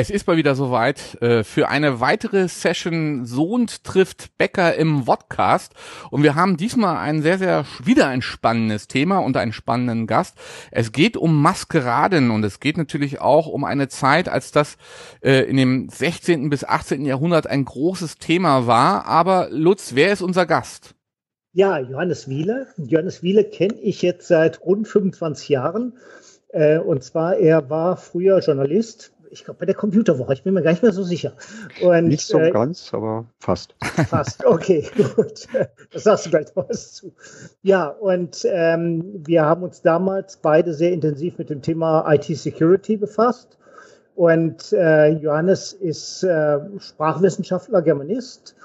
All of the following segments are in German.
Es ist mal wieder soweit äh, für eine weitere Session Sohn trifft Bäcker im Vodcast und wir haben diesmal ein sehr, sehr wieder ein spannendes Thema und einen spannenden Gast. Es geht um Maskeraden und es geht natürlich auch um eine Zeit, als das äh, in dem 16. bis 18. Jahrhundert ein großes Thema war. Aber Lutz, wer ist unser Gast? Ja, Johannes Wiele. Johannes Wiele kenne ich jetzt seit rund 25 Jahren. Äh, und zwar, er war früher Journalist ich glaube, bei der Computerwoche. Ich bin mir gar nicht mehr so sicher. Und, nicht so äh, ganz, aber fast. Fast, okay, gut. Das sagst du gleich noch was zu. Ja, und ähm, wir haben uns damals beide sehr intensiv mit dem Thema IT-Security befasst. Und äh, Johannes ist äh, Sprachwissenschaftler, Germanist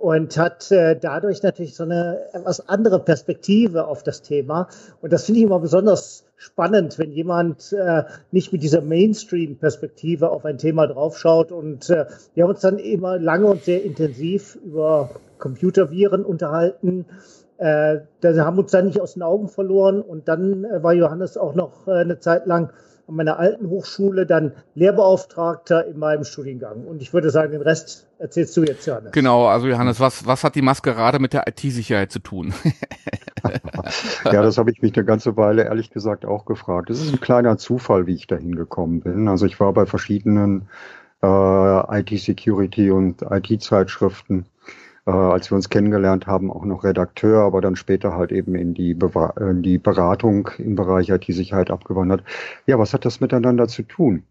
und hat äh, dadurch natürlich so eine etwas andere Perspektive auf das Thema. Und das finde ich immer besonders spannend, wenn jemand äh, nicht mit dieser Mainstream-Perspektive auf ein Thema draufschaut. Und äh, wir haben uns dann immer lange und sehr intensiv über Computerviren unterhalten. Äh, da haben uns dann nicht aus den Augen verloren. Und dann äh, war Johannes auch noch äh, eine Zeit lang an meiner alten Hochschule dann Lehrbeauftragter in meinem Studiengang. Und ich würde sagen, den Rest erzählst du jetzt, Johannes. Genau, also Johannes, was, was hat die Maskerade mit der IT-Sicherheit zu tun? ja, das habe ich mich eine ganze Weile ehrlich gesagt auch gefragt. Es ist ein kleiner Zufall, wie ich da hingekommen bin. Also ich war bei verschiedenen äh, IT-Security und IT-Zeitschriften äh, als wir uns kennengelernt haben, auch noch Redakteur, aber dann später halt eben in die, Bewa in die Beratung im Bereich IT-Sicherheit abgewandert. Ja, was hat das miteinander zu tun?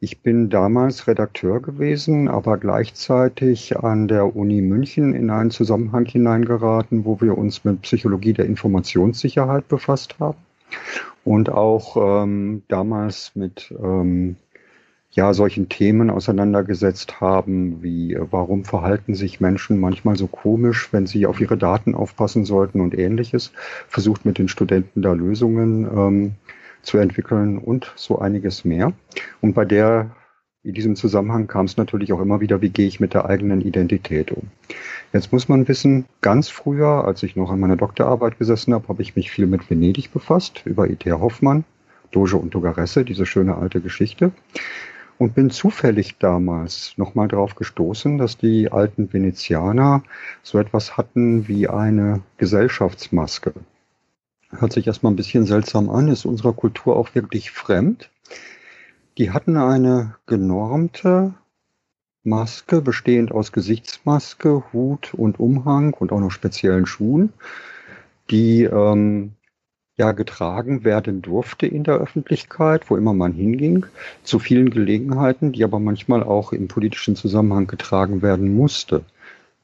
Ich bin damals Redakteur gewesen, aber gleichzeitig an der Uni München in einen Zusammenhang hineingeraten, wo wir uns mit Psychologie der Informationssicherheit befasst haben und auch ähm, damals mit ähm, ja, solchen Themen auseinandergesetzt haben, wie äh, warum verhalten sich Menschen manchmal so komisch, wenn sie auf ihre Daten aufpassen sollten und ähnliches, versucht mit den Studenten da Lösungen ähm, zu entwickeln und so einiges mehr. Und bei der in diesem Zusammenhang kam es natürlich auch immer wieder, wie gehe ich mit der eigenen Identität um. Jetzt muss man wissen, ganz früher, als ich noch an meiner Doktorarbeit gesessen habe, habe ich mich viel mit Venedig befasst, über E.T. Hoffmann, Doge und Togaresse, diese schöne alte Geschichte und bin zufällig damals nochmal darauf gestoßen, dass die alten Venezianer so etwas hatten wie eine Gesellschaftsmaske. Hört sich erstmal ein bisschen seltsam an, ist unserer Kultur auch wirklich fremd. Die hatten eine genormte Maske, bestehend aus Gesichtsmaske, Hut und Umhang und auch noch speziellen Schuhen, die ähm, ja getragen werden durfte in der Öffentlichkeit, wo immer man hinging, zu vielen Gelegenheiten, die aber manchmal auch im politischen Zusammenhang getragen werden musste.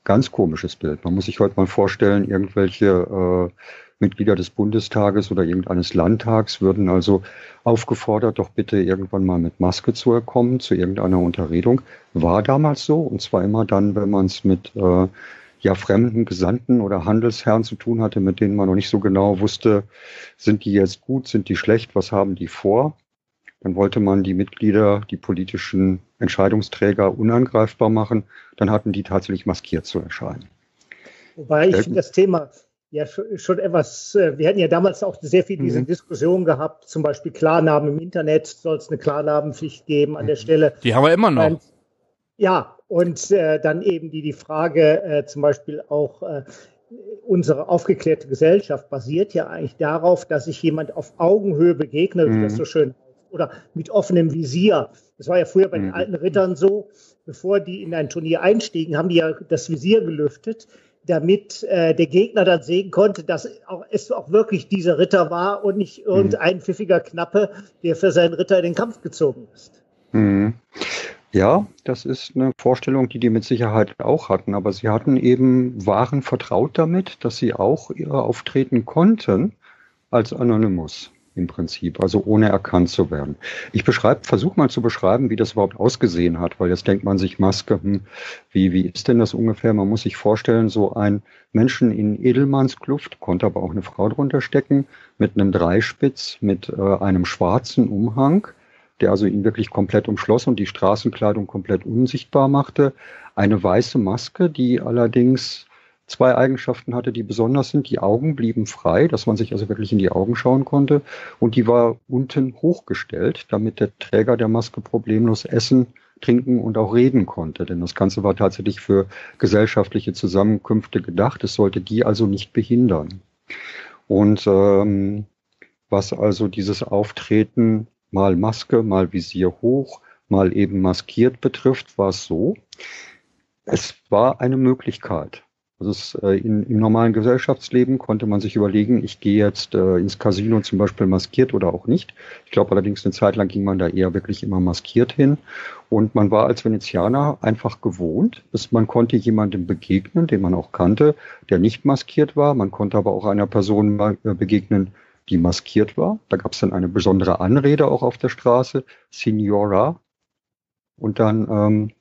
Ganz komisches Bild. Man muss sich heute mal vorstellen, irgendwelche äh, Mitglieder des Bundestages oder irgendeines Landtags würden also aufgefordert, doch bitte irgendwann mal mit Maske zu kommen zu irgendeiner Unterredung. War damals so und zwar immer dann, wenn man es mit äh, ja fremden Gesandten oder Handelsherren zu tun hatte, mit denen man noch nicht so genau wusste, sind die jetzt gut, sind die schlecht, was haben die vor. Dann wollte man die Mitglieder, die politischen Entscheidungsträger unangreifbar machen. Dann hatten die tatsächlich maskiert zu erscheinen. Wobei ich finde das Thema ja schon etwas, äh, wir hatten ja damals auch sehr viel diese mhm. Diskussion gehabt, zum Beispiel Klarnamen im Internet, soll es eine Klarnamenpflicht geben an der mhm. Stelle. Die haben wir immer noch. Und, ja, und äh, dann eben die, die Frage äh, zum Beispiel auch, äh, unsere aufgeklärte Gesellschaft basiert ja eigentlich darauf, dass sich jemand auf Augenhöhe begegnet, mhm. das so schön oder mit offenem Visier. Das war ja früher bei den mhm. alten Rittern so, bevor die in ein Turnier einstiegen, haben die ja das Visier gelüftet, damit äh, der Gegner dann sehen konnte, dass auch, es auch wirklich dieser Ritter war und nicht mhm. irgendein pfiffiger Knappe, der für seinen Ritter in den Kampf gezogen ist. Mhm. Ja, das ist eine Vorstellung, die die mit Sicherheit auch hatten, aber sie hatten eben, waren vertraut damit, dass sie auch auftreten konnten als Anonymous im Prinzip, also ohne erkannt zu werden. Ich beschreibe, versuche mal zu beschreiben, wie das überhaupt ausgesehen hat, weil jetzt denkt man sich Maske, hm, wie, wie ist denn das ungefähr? Man muss sich vorstellen, so ein Menschen in Edelmannskluft, konnte aber auch eine Frau drunter stecken, mit einem Dreispitz, mit äh, einem schwarzen Umhang, der also ihn wirklich komplett umschloss und die Straßenkleidung komplett unsichtbar machte. Eine weiße Maske, die allerdings zwei Eigenschaften hatte, die besonders sind. Die Augen blieben frei, dass man sich also wirklich in die Augen schauen konnte. Und die war unten hochgestellt, damit der Träger der Maske problemlos essen, trinken und auch reden konnte. Denn das Ganze war tatsächlich für gesellschaftliche Zusammenkünfte gedacht. Es sollte die also nicht behindern. Und ähm, was also dieses Auftreten mal Maske, mal Visier hoch, mal eben maskiert betrifft, war es so. Es war eine Möglichkeit. Also es, äh, in, im normalen Gesellschaftsleben konnte man sich überlegen, ich gehe jetzt äh, ins Casino zum Beispiel maskiert oder auch nicht. Ich glaube allerdings eine Zeit lang ging man da eher wirklich immer maskiert hin. Und man war als Venezianer einfach gewohnt, dass man konnte jemandem begegnen, den man auch kannte, der nicht maskiert war. Man konnte aber auch einer Person äh, begegnen, die maskiert war. Da gab es dann eine besondere Anrede auch auf der Straße, Signora. Und dann ähm,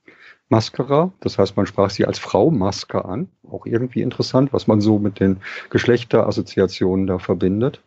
Maskera, das heißt, man sprach sie als Frau Maske an. Auch irgendwie interessant, was man so mit den Geschlechterassoziationen da verbindet.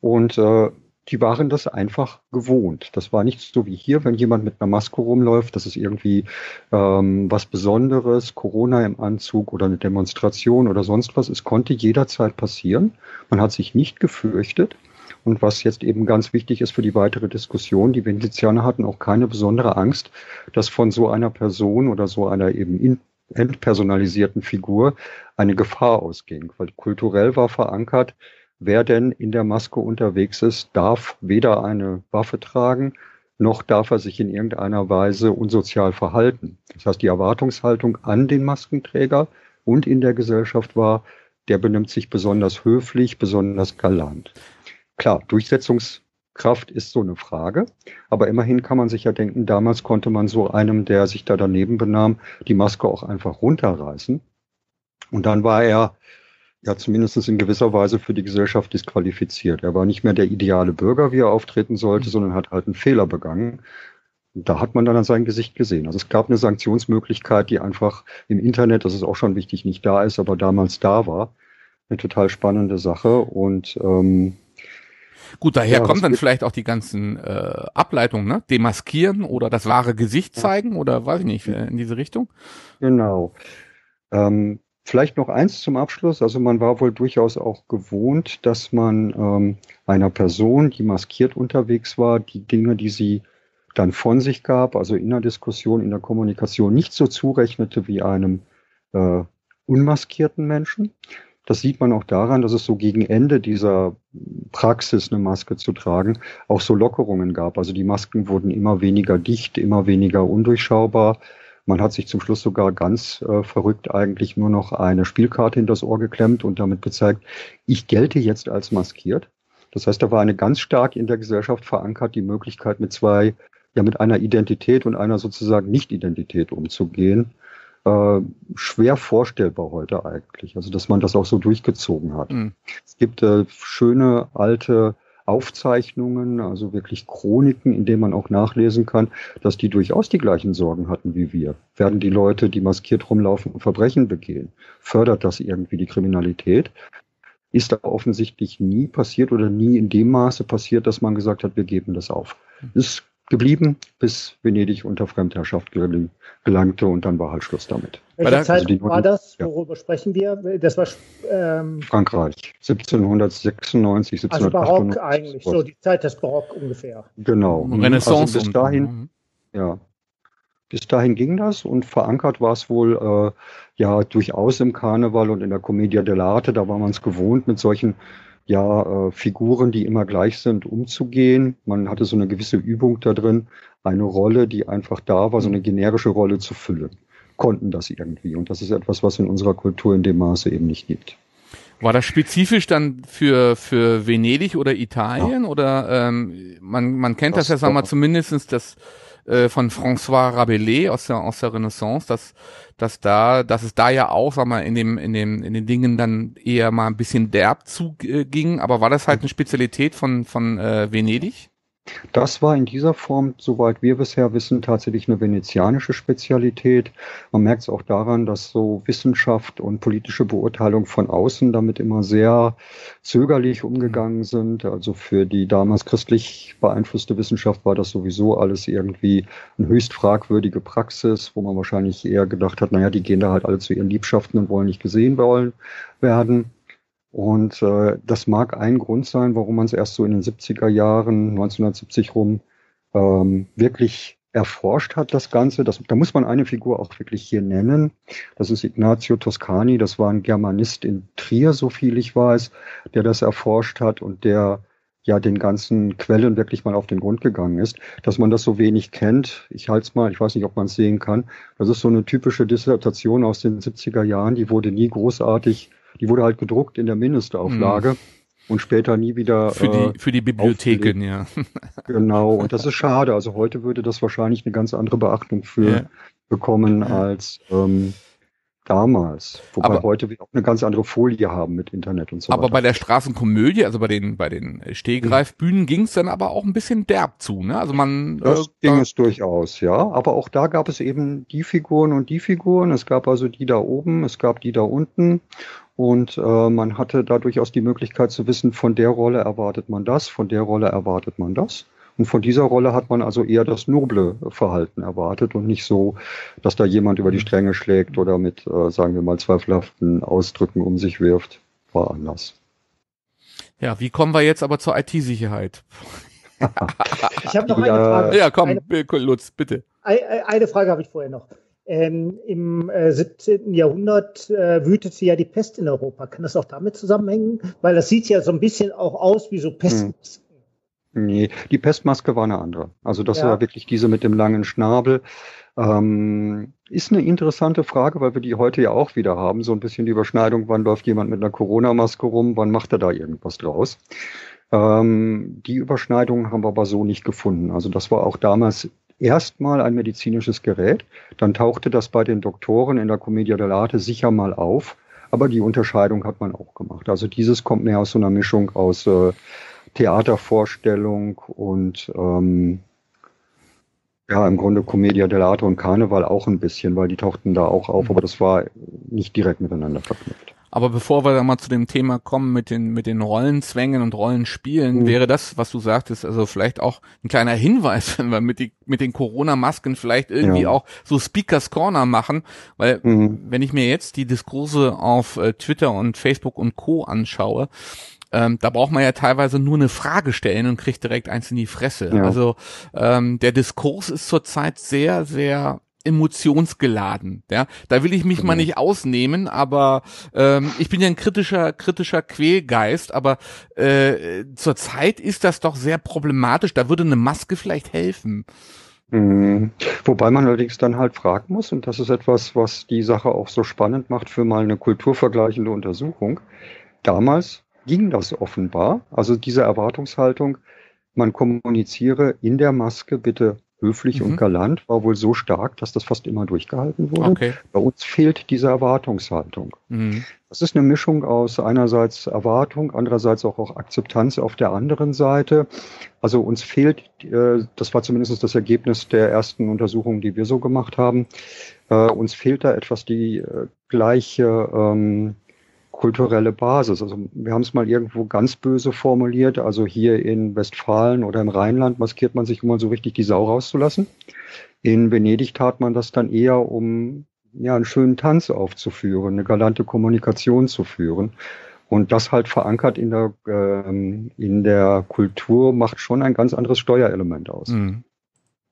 Und äh, die waren das einfach gewohnt. Das war nicht so wie hier, wenn jemand mit einer Maske rumläuft, das ist irgendwie ähm, was Besonderes, Corona im Anzug oder eine Demonstration oder sonst was. Es konnte jederzeit passieren. Man hat sich nicht gefürchtet. Und was jetzt eben ganz wichtig ist für die weitere Diskussion, die Venezianer hatten auch keine besondere Angst, dass von so einer Person oder so einer eben entpersonalisierten Figur eine Gefahr ausging. Weil kulturell war verankert, wer denn in der Maske unterwegs ist, darf weder eine Waffe tragen, noch darf er sich in irgendeiner Weise unsozial verhalten. Das heißt, die Erwartungshaltung an den Maskenträger und in der Gesellschaft war, der benimmt sich besonders höflich, besonders galant. Klar, Durchsetzungskraft ist so eine Frage, aber immerhin kann man sich ja denken, damals konnte man so einem, der sich da daneben benahm, die Maske auch einfach runterreißen. Und dann war er ja zumindest in gewisser Weise für die Gesellschaft disqualifiziert. Er war nicht mehr der ideale Bürger, wie er auftreten sollte, mhm. sondern hat halt einen Fehler begangen. Und da hat man dann an sein Gesicht gesehen. Also es gab eine Sanktionsmöglichkeit, die einfach im Internet, das ist auch schon wichtig, nicht da ist, aber damals da war. Eine total spannende Sache. Und ähm, Gut, daher ja, kommen dann vielleicht auch die ganzen äh, Ableitungen, ne? Demaskieren oder das wahre Gesicht zeigen oder weiß ich nicht, in diese Richtung. Genau. Ähm, vielleicht noch eins zum Abschluss. Also man war wohl durchaus auch gewohnt, dass man ähm, einer Person, die maskiert unterwegs war, die Dinge, die sie dann von sich gab, also in der Diskussion, in der Kommunikation, nicht so zurechnete wie einem äh, unmaskierten Menschen. Das sieht man auch daran, dass es so gegen Ende dieser Praxis, eine Maske zu tragen, auch so Lockerungen gab. Also die Masken wurden immer weniger dicht, immer weniger undurchschaubar. Man hat sich zum Schluss sogar ganz äh, verrückt eigentlich nur noch eine Spielkarte in das Ohr geklemmt und damit gezeigt, ich gelte jetzt als maskiert. Das heißt, da war eine ganz stark in der Gesellschaft verankert die Möglichkeit, mit zwei, ja, mit einer Identität und einer sozusagen Nicht-Identität umzugehen äh, schwer vorstellbar heute eigentlich. Also dass man das auch so durchgezogen hat. Mhm. Es gibt äh, schöne alte Aufzeichnungen, also wirklich Chroniken, in denen man auch nachlesen kann, dass die durchaus die gleichen Sorgen hatten wie wir. Werden die Leute, die maskiert rumlaufen Verbrechen begehen? Fördert das irgendwie die Kriminalität? Ist da offensichtlich nie passiert oder nie in dem Maße passiert, dass man gesagt hat, wir geben das auf. Ist geblieben, bis Venedig unter Fremdherrschaft gelangte und dann war halt Schluss damit. Welche also Zeit also war das? Worüber ja. sprechen wir? Das war ähm, Frankreich, 1796, 1798. Also Barock eigentlich, so die Zeit des Barock ungefähr. Genau. Renaissance. Also bis dahin, und, ja, bis dahin ging das und verankert war es wohl äh, ja durchaus im Karneval und in der Commedia dell'arte. Da war man es gewohnt, mit solchen ja, äh, Figuren, die immer gleich sind, umzugehen. Man hatte so eine gewisse Übung da drin, eine Rolle, die einfach da war, so eine generische Rolle zu füllen. Konnten das irgendwie. Und das ist etwas, was in unserer Kultur in dem Maße eben nicht gibt. War das spezifisch dann für, für Venedig oder Italien? Ja. Oder ähm, man, man kennt das, das ja, sagen wir mal, zumindestens das äh, von François Rabelais aus der, aus der Renaissance, dass, dass da, dass es da ja auch, sag mal, in dem, in dem, in den Dingen dann eher mal ein bisschen derb zuging, aber war das halt eine Spezialität von, von äh, Venedig? Das war in dieser Form, soweit wir bisher wissen, tatsächlich eine venezianische Spezialität. Man merkt es auch daran, dass so Wissenschaft und politische Beurteilung von außen damit immer sehr zögerlich umgegangen sind. Also für die damals christlich beeinflusste Wissenschaft war das sowieso alles irgendwie eine höchst fragwürdige Praxis, wo man wahrscheinlich eher gedacht hat, naja, die gehen da halt alle zu ihren Liebschaften und wollen nicht gesehen werden. Und äh, das mag ein Grund sein, warum man es erst so in den 70er Jahren, 1970 rum, ähm, wirklich erforscht hat, das Ganze. Das, da muss man eine Figur auch wirklich hier nennen. Das ist Ignazio Toscani. Das war ein Germanist in Trier, so viel ich weiß, der das erforscht hat und der ja den ganzen Quellen wirklich mal auf den Grund gegangen ist. Dass man das so wenig kennt, ich halte es mal, ich weiß nicht, ob man es sehen kann. Das ist so eine typische Dissertation aus den 70er Jahren, die wurde nie großartig, die wurde halt gedruckt in der Mindestauflage. Mhm und später nie wieder. Für die, äh, für die Bibliotheken, ja. genau, und das ist schade. Also heute würde das wahrscheinlich eine ganz andere Beachtung für ja. bekommen ja. als ähm, damals. Wobei aber, heute wir auch eine ganz andere Folie haben mit Internet und so aber weiter. Aber bei der Straßenkomödie, also bei den, bei den Stehgreifbühnen, ging es dann aber auch ein bisschen derb zu, ne? Also man. Das äh, ging es durchaus, ja. Aber auch da gab es eben die Figuren und die Figuren. Es gab also die da oben, es gab die da unten. Und äh, man hatte da durchaus die Möglichkeit zu wissen, von der Rolle erwartet man das, von der Rolle erwartet man das. Und von dieser Rolle hat man also eher das noble Verhalten erwartet und nicht so, dass da jemand über die Stränge schlägt oder mit, äh, sagen wir mal, zweifelhaften Ausdrücken um sich wirft. War anders. Ja, wie kommen wir jetzt aber zur IT-Sicherheit? ich habe noch eine Frage. Ja, komm, eine, Lutz, bitte. Eine Frage habe ich vorher noch. Ähm, Im äh, 17. Jahrhundert äh, wütete ja die Pest in Europa. Kann das auch damit zusammenhängen? Weil das sieht ja so ein bisschen auch aus wie so Pestmasken. Hm. Nee, die Pestmaske war eine andere. Also das ja. war wirklich diese mit dem langen Schnabel. Ähm, ist eine interessante Frage, weil wir die heute ja auch wieder haben. So ein bisschen die Überschneidung, wann läuft jemand mit einer Corona-Maske rum, wann macht er da irgendwas draus? Ähm, die Überschneidung haben wir aber so nicht gefunden. Also das war auch damals erstmal ein medizinisches Gerät. Dann tauchte das bei den Doktoren in der Commedia dell'arte sicher mal auf. Aber die Unterscheidung hat man auch gemacht. Also dieses kommt mehr aus so einer Mischung aus äh, Theatervorstellung und ähm, ja, im Grunde Commedia dell'arte und Karneval auch ein bisschen, weil die tauchten da auch auf, aber das war nicht direkt miteinander verknüpft. Aber bevor wir dann mal zu dem Thema kommen mit den, mit den Rollenzwängen und Rollenspielen, mhm. wäre das, was du sagtest, also vielleicht auch ein kleiner Hinweis, wenn wir mit, die, mit den Corona-Masken vielleicht irgendwie ja. auch so Speakers Corner machen, weil mhm. wenn ich mir jetzt die Diskurse auf äh, Twitter und Facebook und Co. anschaue, ähm, da braucht man ja teilweise nur eine Frage stellen und kriegt direkt eins in die Fresse. Ja. Also ähm, der Diskurs ist zurzeit sehr, sehr emotionsgeladen. Ja, da will ich mich genau. mal nicht ausnehmen, aber ähm, ich bin ja ein kritischer, kritischer Quälgeist, aber äh, zurzeit ist das doch sehr problematisch. Da würde eine Maske vielleicht helfen. Mhm. Wobei man allerdings dann halt fragen muss, und das ist etwas, was die Sache auch so spannend macht für mal eine kulturvergleichende Untersuchung. Damals ging das offenbar, also diese Erwartungshaltung, man kommuniziere in der Maske bitte höflich mhm. und galant war wohl so stark, dass das fast immer durchgehalten wurde. Okay. Bei uns fehlt diese Erwartungshaltung. Mhm. Das ist eine Mischung aus einerseits Erwartung, andererseits auch, auch Akzeptanz auf der anderen Seite. Also uns fehlt, äh, das war zumindest das Ergebnis der ersten Untersuchungen, die wir so gemacht haben, äh, uns fehlt da etwas die äh, gleiche ähm, kulturelle Basis. Also wir haben es mal irgendwo ganz böse formuliert. Also hier in Westfalen oder im Rheinland maskiert man sich, um mal so richtig die Sau rauszulassen. In Venedig tat man das dann eher, um ja einen schönen Tanz aufzuführen, eine galante Kommunikation zu führen. Und das halt verankert in der, ähm, in der Kultur macht schon ein ganz anderes Steuerelement aus. Mhm.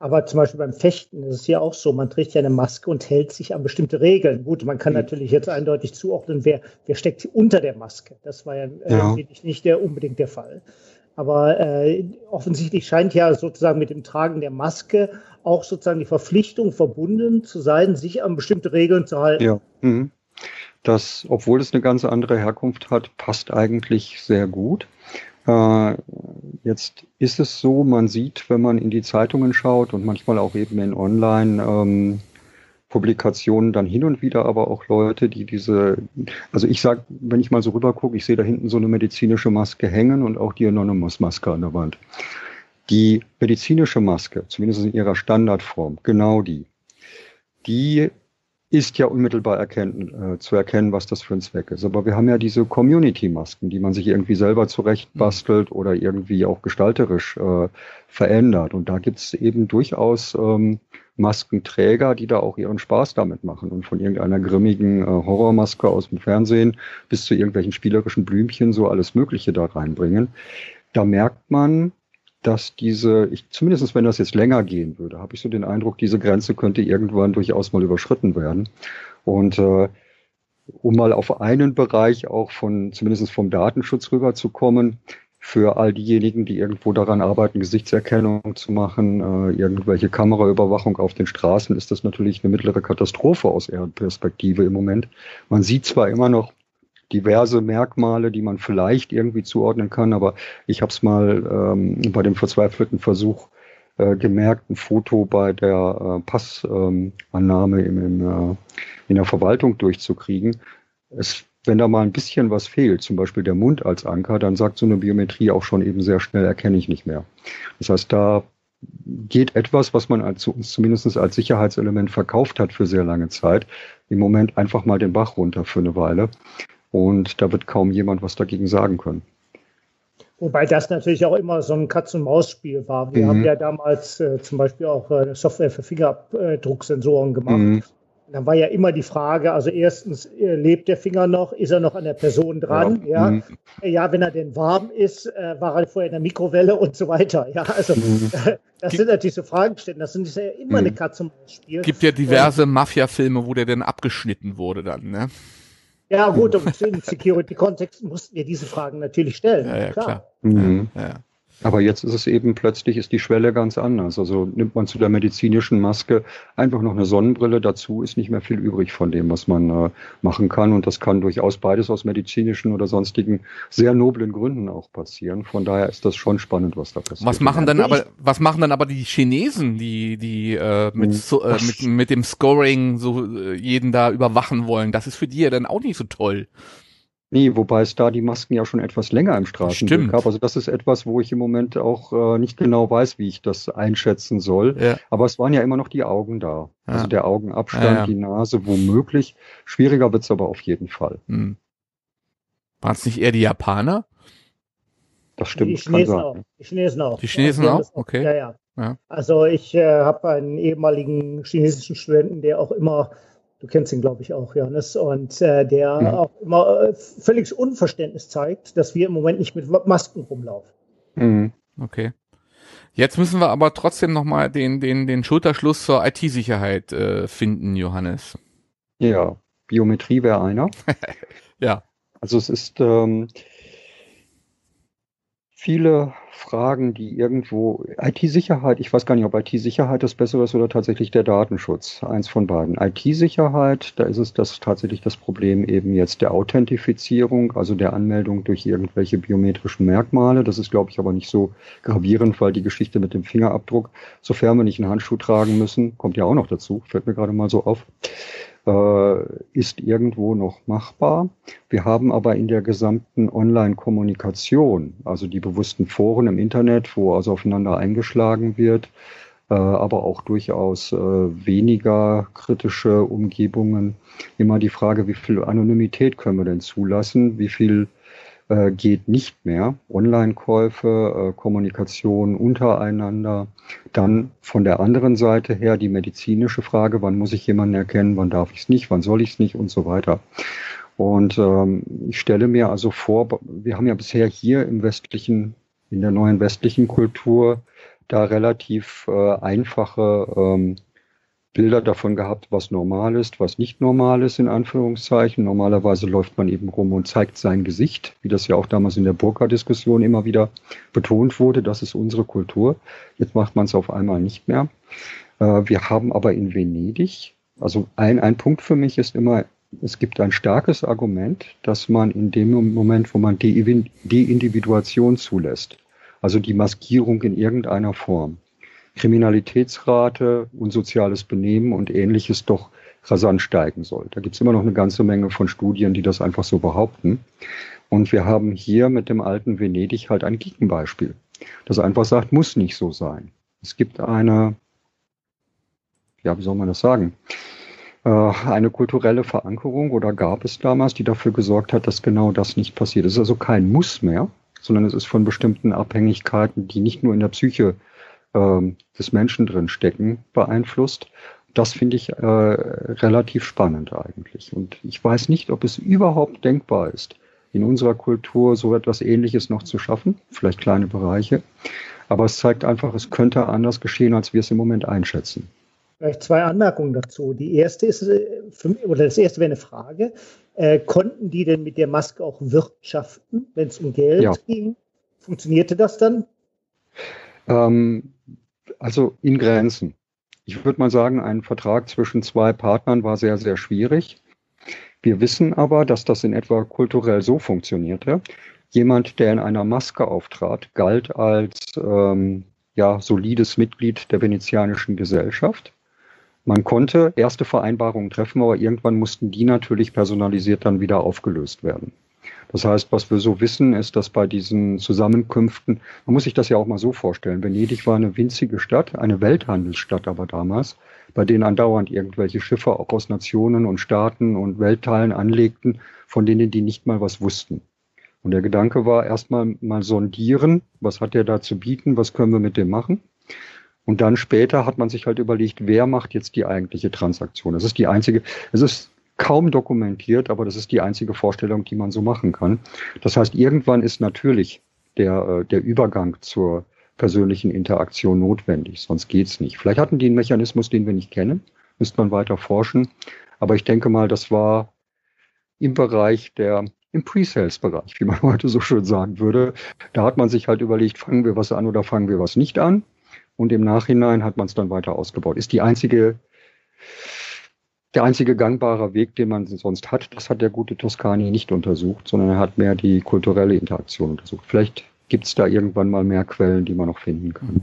Aber zum Beispiel beim Fechten ist es ja auch so, man trägt ja eine Maske und hält sich an bestimmte Regeln. Gut, man kann mhm. natürlich jetzt eindeutig zuordnen, wer, wer steckt unter der Maske. Das war ja, äh, ja. nicht der, unbedingt der Fall. Aber äh, offensichtlich scheint ja sozusagen mit dem Tragen der Maske auch sozusagen die Verpflichtung verbunden zu sein, sich an bestimmte Regeln zu halten. Ja. Mhm. Das, obwohl es eine ganz andere Herkunft hat, passt eigentlich sehr gut. Äh, jetzt ist es so, man sieht, wenn man in die Zeitungen schaut und manchmal auch eben in Online, ähm, dann hin und wieder aber auch Leute, die diese, also ich sag, wenn ich mal so rüber gucke, ich sehe da hinten so eine medizinische Maske hängen und auch die Anonymous-Maske an der Wand. Die medizinische Maske, zumindest in ihrer Standardform, genau die, die ist ja unmittelbar erkennen, äh, zu erkennen, was das für ein Zweck ist. Aber wir haben ja diese Community-Masken, die man sich irgendwie selber zurechtbastelt mhm. oder irgendwie auch gestalterisch äh, verändert. Und da gibt's eben durchaus ähm, Maskenträger, die da auch ihren Spaß damit machen und von irgendeiner grimmigen äh, Horrormaske aus dem Fernsehen bis zu irgendwelchen spielerischen Blümchen so alles Mögliche da reinbringen. Da merkt man, dass diese, ich, zumindest wenn das jetzt länger gehen würde, habe ich so den Eindruck, diese Grenze könnte irgendwann durchaus mal überschritten werden. Und äh, um mal auf einen Bereich auch von, zumindest vom Datenschutz rüberzukommen, für all diejenigen, die irgendwo daran arbeiten, Gesichtserkennung zu machen, äh, irgendwelche Kameraüberwachung auf den Straßen, ist das natürlich eine mittlere Katastrophe aus ihrer Perspektive im Moment. Man sieht zwar immer noch diverse Merkmale, die man vielleicht irgendwie zuordnen kann, aber ich habe es mal ähm, bei dem verzweifelten Versuch äh, gemerkt, ein Foto bei der äh, Passannahme ähm, im, im, äh, in der Verwaltung durchzukriegen. Es wenn da mal ein bisschen was fehlt, zum Beispiel der Mund als Anker, dann sagt so eine Biometrie auch schon eben sehr schnell, erkenne ich nicht mehr. Das heißt, da geht etwas, was man als, zumindest als Sicherheitselement verkauft hat für sehr lange Zeit, im Moment einfach mal den Bach runter für eine Weile. Und da wird kaum jemand was dagegen sagen können. Wobei das natürlich auch immer so ein Katz-und-Maus-Spiel war. Wir mhm. haben ja damals äh, zum Beispiel auch äh, Software für Fingerabdrucksensoren gemacht. Mhm dann war ja immer die Frage, also erstens, äh, lebt der Finger noch, ist er noch an der Person dran? Ja, ja, mhm. ja wenn er denn warm ist, äh, war er vorher in der Mikrowelle und so weiter. Ja, also mhm. das sind natürlich so Fragestellungen, das sind ja immer mhm. eine Katze und Maus Spiel. Gibt ja diverse Mafia-Filme, wo der denn abgeschnitten wurde dann, ne? Ja, gut, und im Security-Kontext mussten wir diese Fragen natürlich stellen. Ja, ja klar. klar. Mhm. Ja, ja. Aber jetzt ist es eben plötzlich ist die Schwelle ganz anders. Also nimmt man zu der medizinischen Maske einfach noch eine Sonnenbrille dazu, ist nicht mehr viel übrig von dem, was man äh, machen kann. Und das kann durchaus beides aus medizinischen oder sonstigen sehr noblen Gründen auch passieren. Von daher ist das schon spannend, was da passiert. Was machen dann aber, was machen dann aber die Chinesen, die, die äh, mit, hm. so, äh, mit, mit dem Scoring so äh, jeden da überwachen wollen? Das ist für die ja dann auch nicht so toll. Nee, wobei es da die Masken ja schon etwas länger im Straßenbild gab. Also das ist etwas, wo ich im Moment auch äh, nicht genau weiß, wie ich das einschätzen soll. Ja. Aber es waren ja immer noch die Augen da. Ja. Also der Augenabstand, ja, die Nase womöglich. Schwieriger wird's aber auf jeden Fall. Hm. Waren es nicht eher die Japaner? Das stimmt. Die Chinesen auch. Die Chinesen auch. Die Chinesen auch? Okay. Ja, ja. ja. Also ich äh, habe einen ehemaligen chinesischen Studenten, der auch immer Du kennst ihn, glaube ich, auch, Johannes. Und äh, der mhm. auch immer äh, völliges Unverständnis zeigt, dass wir im Moment nicht mit Masken rumlaufen. Mhm. Okay. Jetzt müssen wir aber trotzdem nochmal den, den, den Schulterschluss zur IT-Sicherheit äh, finden, Johannes. Ja, Biometrie wäre einer. ja. Also es ist ähm, viele Fragen, die irgendwo IT-Sicherheit, ich weiß gar nicht, ob IT-Sicherheit das Bessere ist oder tatsächlich der Datenschutz. Eins von beiden. IT-Sicherheit, da ist es das tatsächlich das Problem eben jetzt der Authentifizierung, also der Anmeldung durch irgendwelche biometrischen Merkmale. Das ist, glaube ich, aber nicht so gravierend, weil die Geschichte mit dem Fingerabdruck, sofern wir nicht einen Handschuh tragen müssen, kommt ja auch noch dazu, fällt mir gerade mal so auf ist irgendwo noch machbar. Wir haben aber in der gesamten Online-Kommunikation, also die bewussten Foren im Internet, wo also aufeinander eingeschlagen wird, äh, aber auch durchaus äh, weniger kritische Umgebungen, immer die Frage, wie viel Anonymität können wir denn zulassen, wie viel äh, geht nicht mehr. Online-Käufe, äh, Kommunikation untereinander. Dann von der anderen Seite her die medizinische Frage, wann muss ich jemanden erkennen, wann darf ich es nicht, wann soll ich es nicht und so weiter. Und ähm, ich stelle mir also vor, wir haben ja bisher hier im westlichen, in der neuen westlichen Kultur da relativ äh, einfache ähm, Bilder davon gehabt, was normal ist, was nicht normal ist, in Anführungszeichen. Normalerweise läuft man eben rum und zeigt sein Gesicht, wie das ja auch damals in der Burka-Diskussion immer wieder betont wurde. Das ist unsere Kultur. Jetzt macht man es auf einmal nicht mehr. Äh, wir haben aber in Venedig, also ein, ein Punkt für mich ist immer, es gibt ein starkes Argument, dass man in dem Moment, wo man die Individuation zulässt, also die Maskierung in irgendeiner Form, Kriminalitätsrate, unsoziales Benehmen und ähnliches doch rasant steigen soll. Da gibt es immer noch eine ganze Menge von Studien, die das einfach so behaupten. Und wir haben hier mit dem alten Venedig halt ein Gegenbeispiel, das einfach sagt, muss nicht so sein. Es gibt eine, ja, wie soll man das sagen? Äh, eine kulturelle Verankerung oder gab es damals, die dafür gesorgt hat, dass genau das nicht passiert. Es ist also kein Muss mehr, sondern es ist von bestimmten Abhängigkeiten, die nicht nur in der Psyche ähm, des Menschen drin stecken, beeinflusst. Das finde ich äh, relativ spannend eigentlich. Und ich weiß nicht, ob es überhaupt denkbar ist, in unserer Kultur so etwas Ähnliches noch zu schaffen, vielleicht kleine Bereiche. Aber es zeigt einfach, es könnte anders geschehen, als wir es im Moment einschätzen. Vielleicht zwei Anmerkungen dazu. Die erste ist, äh, oder das erste wäre eine Frage. Äh, konnten die denn mit der Maske auch wirtschaften, wenn es um Geld ja. ging? Funktionierte das dann? Ähm, also in Grenzen. Ich würde mal sagen, ein Vertrag zwischen zwei Partnern war sehr, sehr schwierig. Wir wissen aber, dass das in etwa kulturell so funktionierte. Jemand, der in einer Maske auftrat, galt als ähm, ja, solides Mitglied der venezianischen Gesellschaft. Man konnte erste Vereinbarungen treffen, aber irgendwann mussten die natürlich personalisiert dann wieder aufgelöst werden. Das heißt, was wir so wissen, ist, dass bei diesen Zusammenkünften, man muss sich das ja auch mal so vorstellen, Venedig war eine winzige Stadt, eine Welthandelsstadt aber damals, bei denen andauernd irgendwelche Schiffe auch aus Nationen und Staaten und Weltteilen anlegten, von denen die nicht mal was wussten. Und der Gedanke war erstmal mal sondieren, was hat der da zu bieten, was können wir mit dem machen? Und dann später hat man sich halt überlegt, wer macht jetzt die eigentliche Transaktion? Das ist die einzige, es ist kaum dokumentiert, aber das ist die einzige Vorstellung, die man so machen kann. Das heißt, irgendwann ist natürlich der, äh, der Übergang zur persönlichen Interaktion notwendig, sonst geht's nicht. Vielleicht hatten die einen Mechanismus, den wir nicht kennen, müsste man weiter forschen. Aber ich denke mal, das war im Bereich der, im Pre-Sales-Bereich, wie man heute so schön sagen würde. Da hat man sich halt überlegt, fangen wir was an oder fangen wir was nicht an und im Nachhinein hat man es dann weiter ausgebaut. Ist die einzige, der einzige gangbare Weg, den man sonst hat. Das hat der gute Toscani nicht untersucht, sondern er hat mehr die kulturelle Interaktion untersucht. Vielleicht gibt es da irgendwann mal mehr Quellen, die man noch finden kann.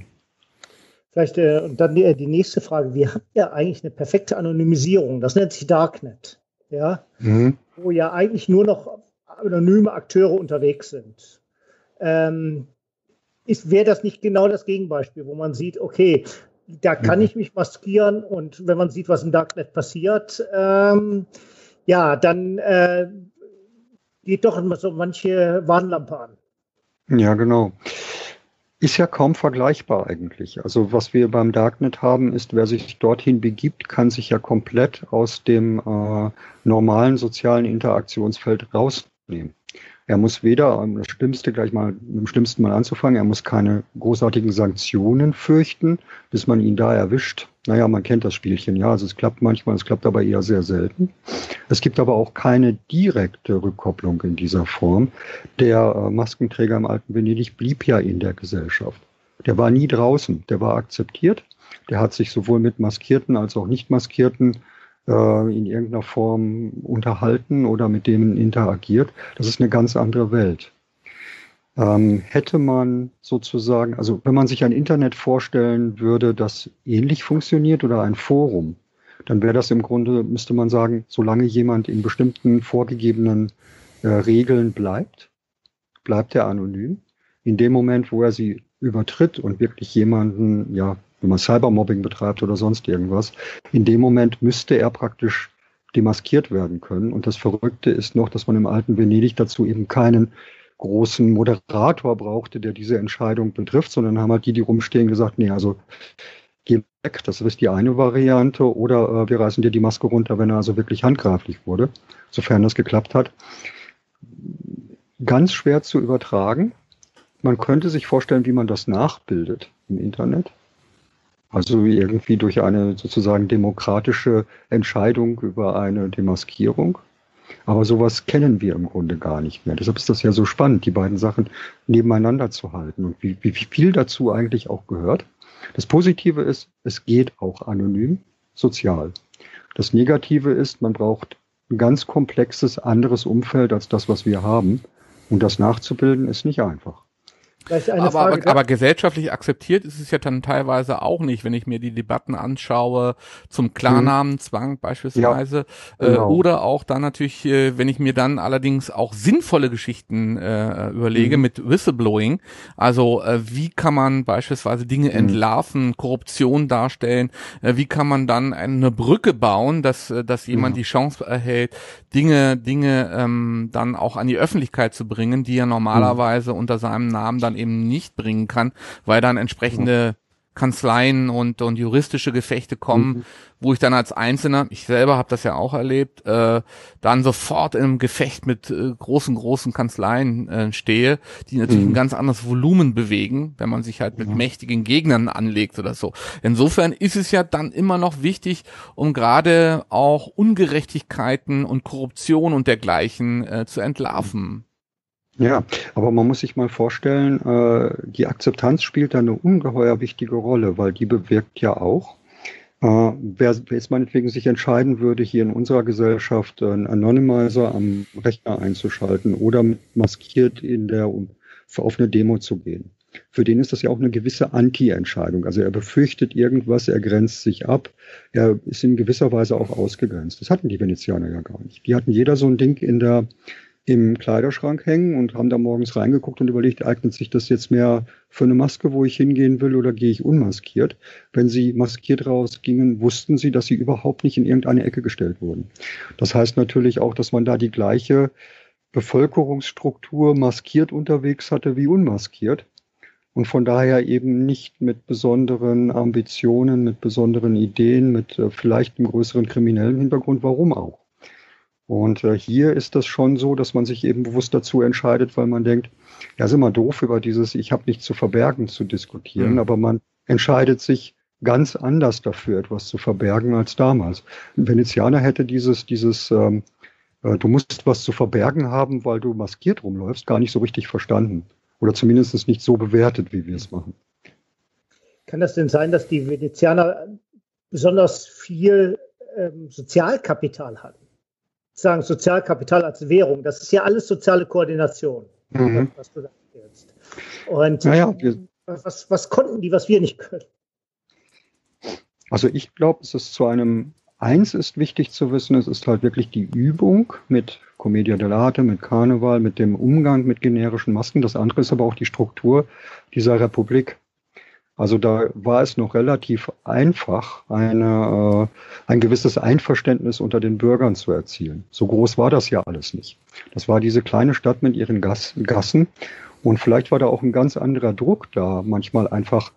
Vielleicht äh, und dann die, die, nächste Frage. Wir haben ja eigentlich eine perfekte Anonymisierung. Das nennt sich Darknet. Ja, mhm. wo ja eigentlich nur noch anonyme Akteure unterwegs sind. Ähm, ist, wäre das nicht genau das Gegenbeispiel, wo man sieht, okay, da kann ich mich maskieren und wenn man sieht, was im Darknet passiert, ähm, ja, dann äh, geht doch so manche Warnlampe an. Ja, genau. Ist ja kaum vergleichbar eigentlich. Also was wir beim Darknet haben, ist, wer sich dorthin begibt, kann sich ja komplett aus dem äh, normalen sozialen Interaktionsfeld rausnehmen. Er muss weder, das Schlimmste gleich mal mit dem Schlimmsten mal anzufangen, er muss keine großartigen Sanktionen fürchten, bis man ihn da erwischt. Naja, man kennt das Spielchen, ja, also es klappt manchmal, es klappt aber eher sehr selten. Es gibt aber auch keine direkte Rückkopplung in dieser Form. Der äh, Maskenträger im alten Venedig blieb ja in der Gesellschaft. Der war nie draußen, der war akzeptiert. Der hat sich sowohl mit Maskierten als auch nicht Maskierten äh, in irgendeiner Form unterhalten oder mit denen interagiert. Das ist eine ganz andere Welt. Ähm, hätte man sozusagen, also wenn man sich ein Internet vorstellen würde, das ähnlich funktioniert oder ein Forum, dann wäre das im Grunde, müsste man sagen, solange jemand in bestimmten vorgegebenen äh, Regeln bleibt, bleibt er anonym. In dem Moment, wo er sie übertritt und wirklich jemanden ja wenn man Cybermobbing betreibt oder sonst irgendwas. In dem Moment müsste er praktisch demaskiert werden können. Und das Verrückte ist noch, dass man im alten Venedig dazu eben keinen großen Moderator brauchte, der diese Entscheidung betrifft, sondern haben halt die, die rumstehen, gesagt, nee, also geh weg, das ist die eine Variante, oder äh, wir reißen dir die Maske runter, wenn er also wirklich handgreiflich wurde, sofern das geklappt hat. Ganz schwer zu übertragen. Man könnte sich vorstellen, wie man das nachbildet im Internet. Also irgendwie durch eine sozusagen demokratische Entscheidung über eine Demaskierung. Aber sowas kennen wir im Grunde gar nicht mehr. Deshalb ist das ja so spannend, die beiden Sachen nebeneinander zu halten und wie, wie viel dazu eigentlich auch gehört. Das Positive ist, es geht auch anonym, sozial. Das Negative ist, man braucht ein ganz komplexes anderes Umfeld als das, was wir haben. Und das nachzubilden ist nicht einfach. Aber, aber, aber, gesellschaftlich akzeptiert ist es ja dann teilweise auch nicht, wenn ich mir die Debatten anschaue zum Klarnamenzwang mhm. beispielsweise ja, genau. äh, oder auch dann natürlich, äh, wenn ich mir dann allerdings auch sinnvolle Geschichten äh, überlege mhm. mit Whistleblowing, also äh, wie kann man beispielsweise Dinge mhm. entlarven, Korruption darstellen, äh, wie kann man dann eine Brücke bauen, dass dass jemand die Chance erhält, Dinge Dinge ähm, dann auch an die Öffentlichkeit zu bringen, die er normalerweise unter seinem Namen dann eben nicht bringen kann, weil dann entsprechende Kanzleien und, und juristische Gefechte kommen, mhm. wo ich dann als Einzelner, ich selber habe das ja auch erlebt, äh, dann sofort in einem Gefecht mit äh, großen, großen Kanzleien äh, stehe, die natürlich mhm. ein ganz anderes Volumen bewegen, wenn man sich halt mit mhm. mächtigen Gegnern anlegt oder so. Insofern ist es ja dann immer noch wichtig, um gerade auch Ungerechtigkeiten und Korruption und dergleichen äh, zu entlarven. Ja, aber man muss sich mal vorstellen, äh, die Akzeptanz spielt da eine ungeheuer wichtige Rolle, weil die bewirkt ja auch, äh, wer, wer jetzt meinetwegen sich entscheiden würde, hier in unserer Gesellschaft einen Anonymizer am Rechner einzuschalten oder maskiert in der auf eine Demo zu gehen. Für den ist das ja auch eine gewisse Anti-Entscheidung. Also er befürchtet irgendwas, er grenzt sich ab, er ist in gewisser Weise auch ausgegrenzt. Das hatten die Venezianer ja gar nicht. Die hatten jeder so ein Ding in der im Kleiderschrank hängen und haben da morgens reingeguckt und überlegt, eignet sich das jetzt mehr für eine Maske, wo ich hingehen will, oder gehe ich unmaskiert? Wenn sie maskiert rausgingen, wussten sie, dass sie überhaupt nicht in irgendeine Ecke gestellt wurden. Das heißt natürlich auch, dass man da die gleiche Bevölkerungsstruktur maskiert unterwegs hatte wie unmaskiert und von daher eben nicht mit besonderen Ambitionen, mit besonderen Ideen, mit äh, vielleicht einem größeren kriminellen Hintergrund. Warum auch? Und äh, hier ist das schon so, dass man sich eben bewusst dazu entscheidet, weil man denkt, ja, ist immer doof über dieses Ich habe nichts zu verbergen zu diskutieren, mhm. aber man entscheidet sich ganz anders dafür, etwas zu verbergen als damals. Ein Venezianer hätte dieses, dieses ähm, äh, du musst was zu verbergen haben, weil du maskiert rumläufst, gar nicht so richtig verstanden. Oder zumindest nicht so bewertet, wie wir es machen. Kann das denn sein, dass die Venezianer besonders viel ähm, Sozialkapital hatten? Sagen Sozialkapital als Währung. Das ist ja alles soziale Koordination, mhm. was du da erzählst. Und naja, was, was konnten die, was wir nicht können? Also ich glaube, es ist zu einem, eins ist wichtig zu wissen, es ist halt wirklich die Übung mit Commedia dell'arte, mit Karneval, mit dem Umgang mit generischen Masken. Das andere ist aber auch die Struktur dieser Republik. Also da war es noch relativ einfach, eine, äh, ein gewisses Einverständnis unter den Bürgern zu erzielen. So groß war das ja alles nicht. Das war diese kleine Stadt mit ihren Gas Gassen. Und vielleicht war da auch ein ganz anderer Druck da, manchmal einfach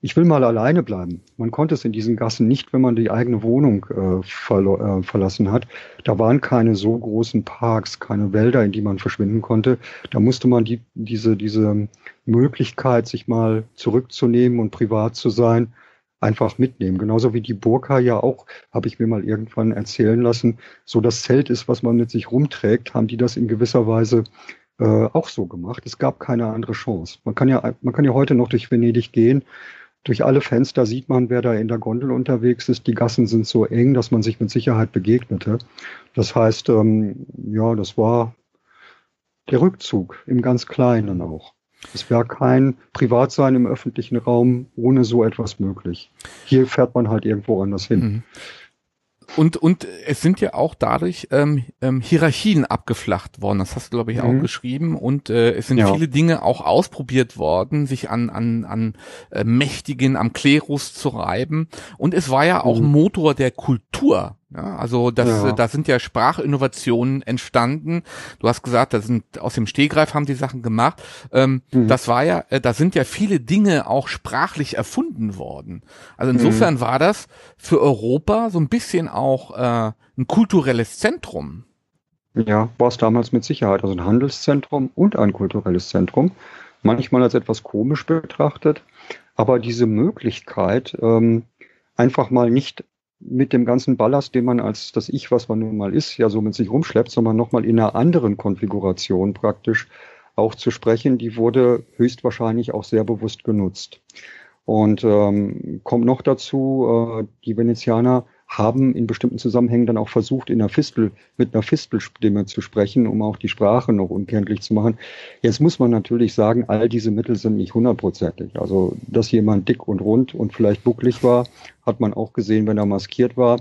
ich will mal alleine bleiben. Man konnte es in diesen Gassen nicht, wenn man die eigene Wohnung äh, verlo- äh, verlassen hat. Da waren keine so großen Parks, keine Wälder, in die man verschwinden konnte. Da musste man die, diese, diese Möglichkeit, sich mal zurückzunehmen und privat zu sein, einfach mitnehmen. Genauso wie die Burka ja auch, habe ich mir mal irgendwann erzählen lassen, so das Zelt ist, was man mit sich rumträgt, haben die das in gewisser Weise äh, auch so gemacht. Es gab keine andere Chance. Man kann ja, man kann ja heute noch durch Venedig gehen. Durch alle Fenster sieht man, wer da in der Gondel unterwegs ist. Die Gassen sind so eng, dass man sich mit Sicherheit begegnete. Das heißt, ähm, ja, das war der Rückzug im ganz Kleinen auch. Es wäre kein Privatsein im öffentlichen Raum ohne so etwas möglich. Hier fährt man halt irgendwo anders hin. Mhm. Und, und es sind ja auch dadurch ähm, ähm, Hierarchien abgeflacht worden. Das hast du, glaube ich, auch mhm. geschrieben. Und äh, es sind ja. viele Dinge auch ausprobiert worden, sich an, an, an äh, Mächtigen, am Klerus zu reiben. Und es war ja auch mhm. Motor der Kultur. Ja, also das, ja. da sind ja Sprachinnovationen entstanden. Du hast gesagt, da sind aus dem Stehgreif haben die Sachen gemacht. Ähm, mhm. Das war ja, äh, da sind ja viele Dinge auch sprachlich erfunden worden. Also insofern mhm. war das für Europa so ein bisschen auch äh, ein kulturelles Zentrum. Ja, war es damals mit Sicherheit. Also ein Handelszentrum und ein kulturelles Zentrum. Manchmal als etwas komisch betrachtet. Aber diese Möglichkeit, ähm, einfach mal nicht mit dem ganzen Ballast, den man als das Ich, was man nun mal ist, ja so mit sich rumschleppt, sondern nochmal in einer anderen Konfiguration praktisch auch zu sprechen, die wurde höchstwahrscheinlich auch sehr bewusst genutzt. Und ähm, kommt noch dazu, äh, die Venezianer haben in bestimmten Zusammenhängen dann auch versucht, in einer Fistel, mit einer Fistelstimme zu sprechen, um auch die Sprache noch unkenntlich zu machen. Jetzt muss man natürlich sagen, all diese Mittel sind nicht hundertprozentig. Also, dass jemand dick und rund und vielleicht bucklig war, hat man auch gesehen, wenn er maskiert war.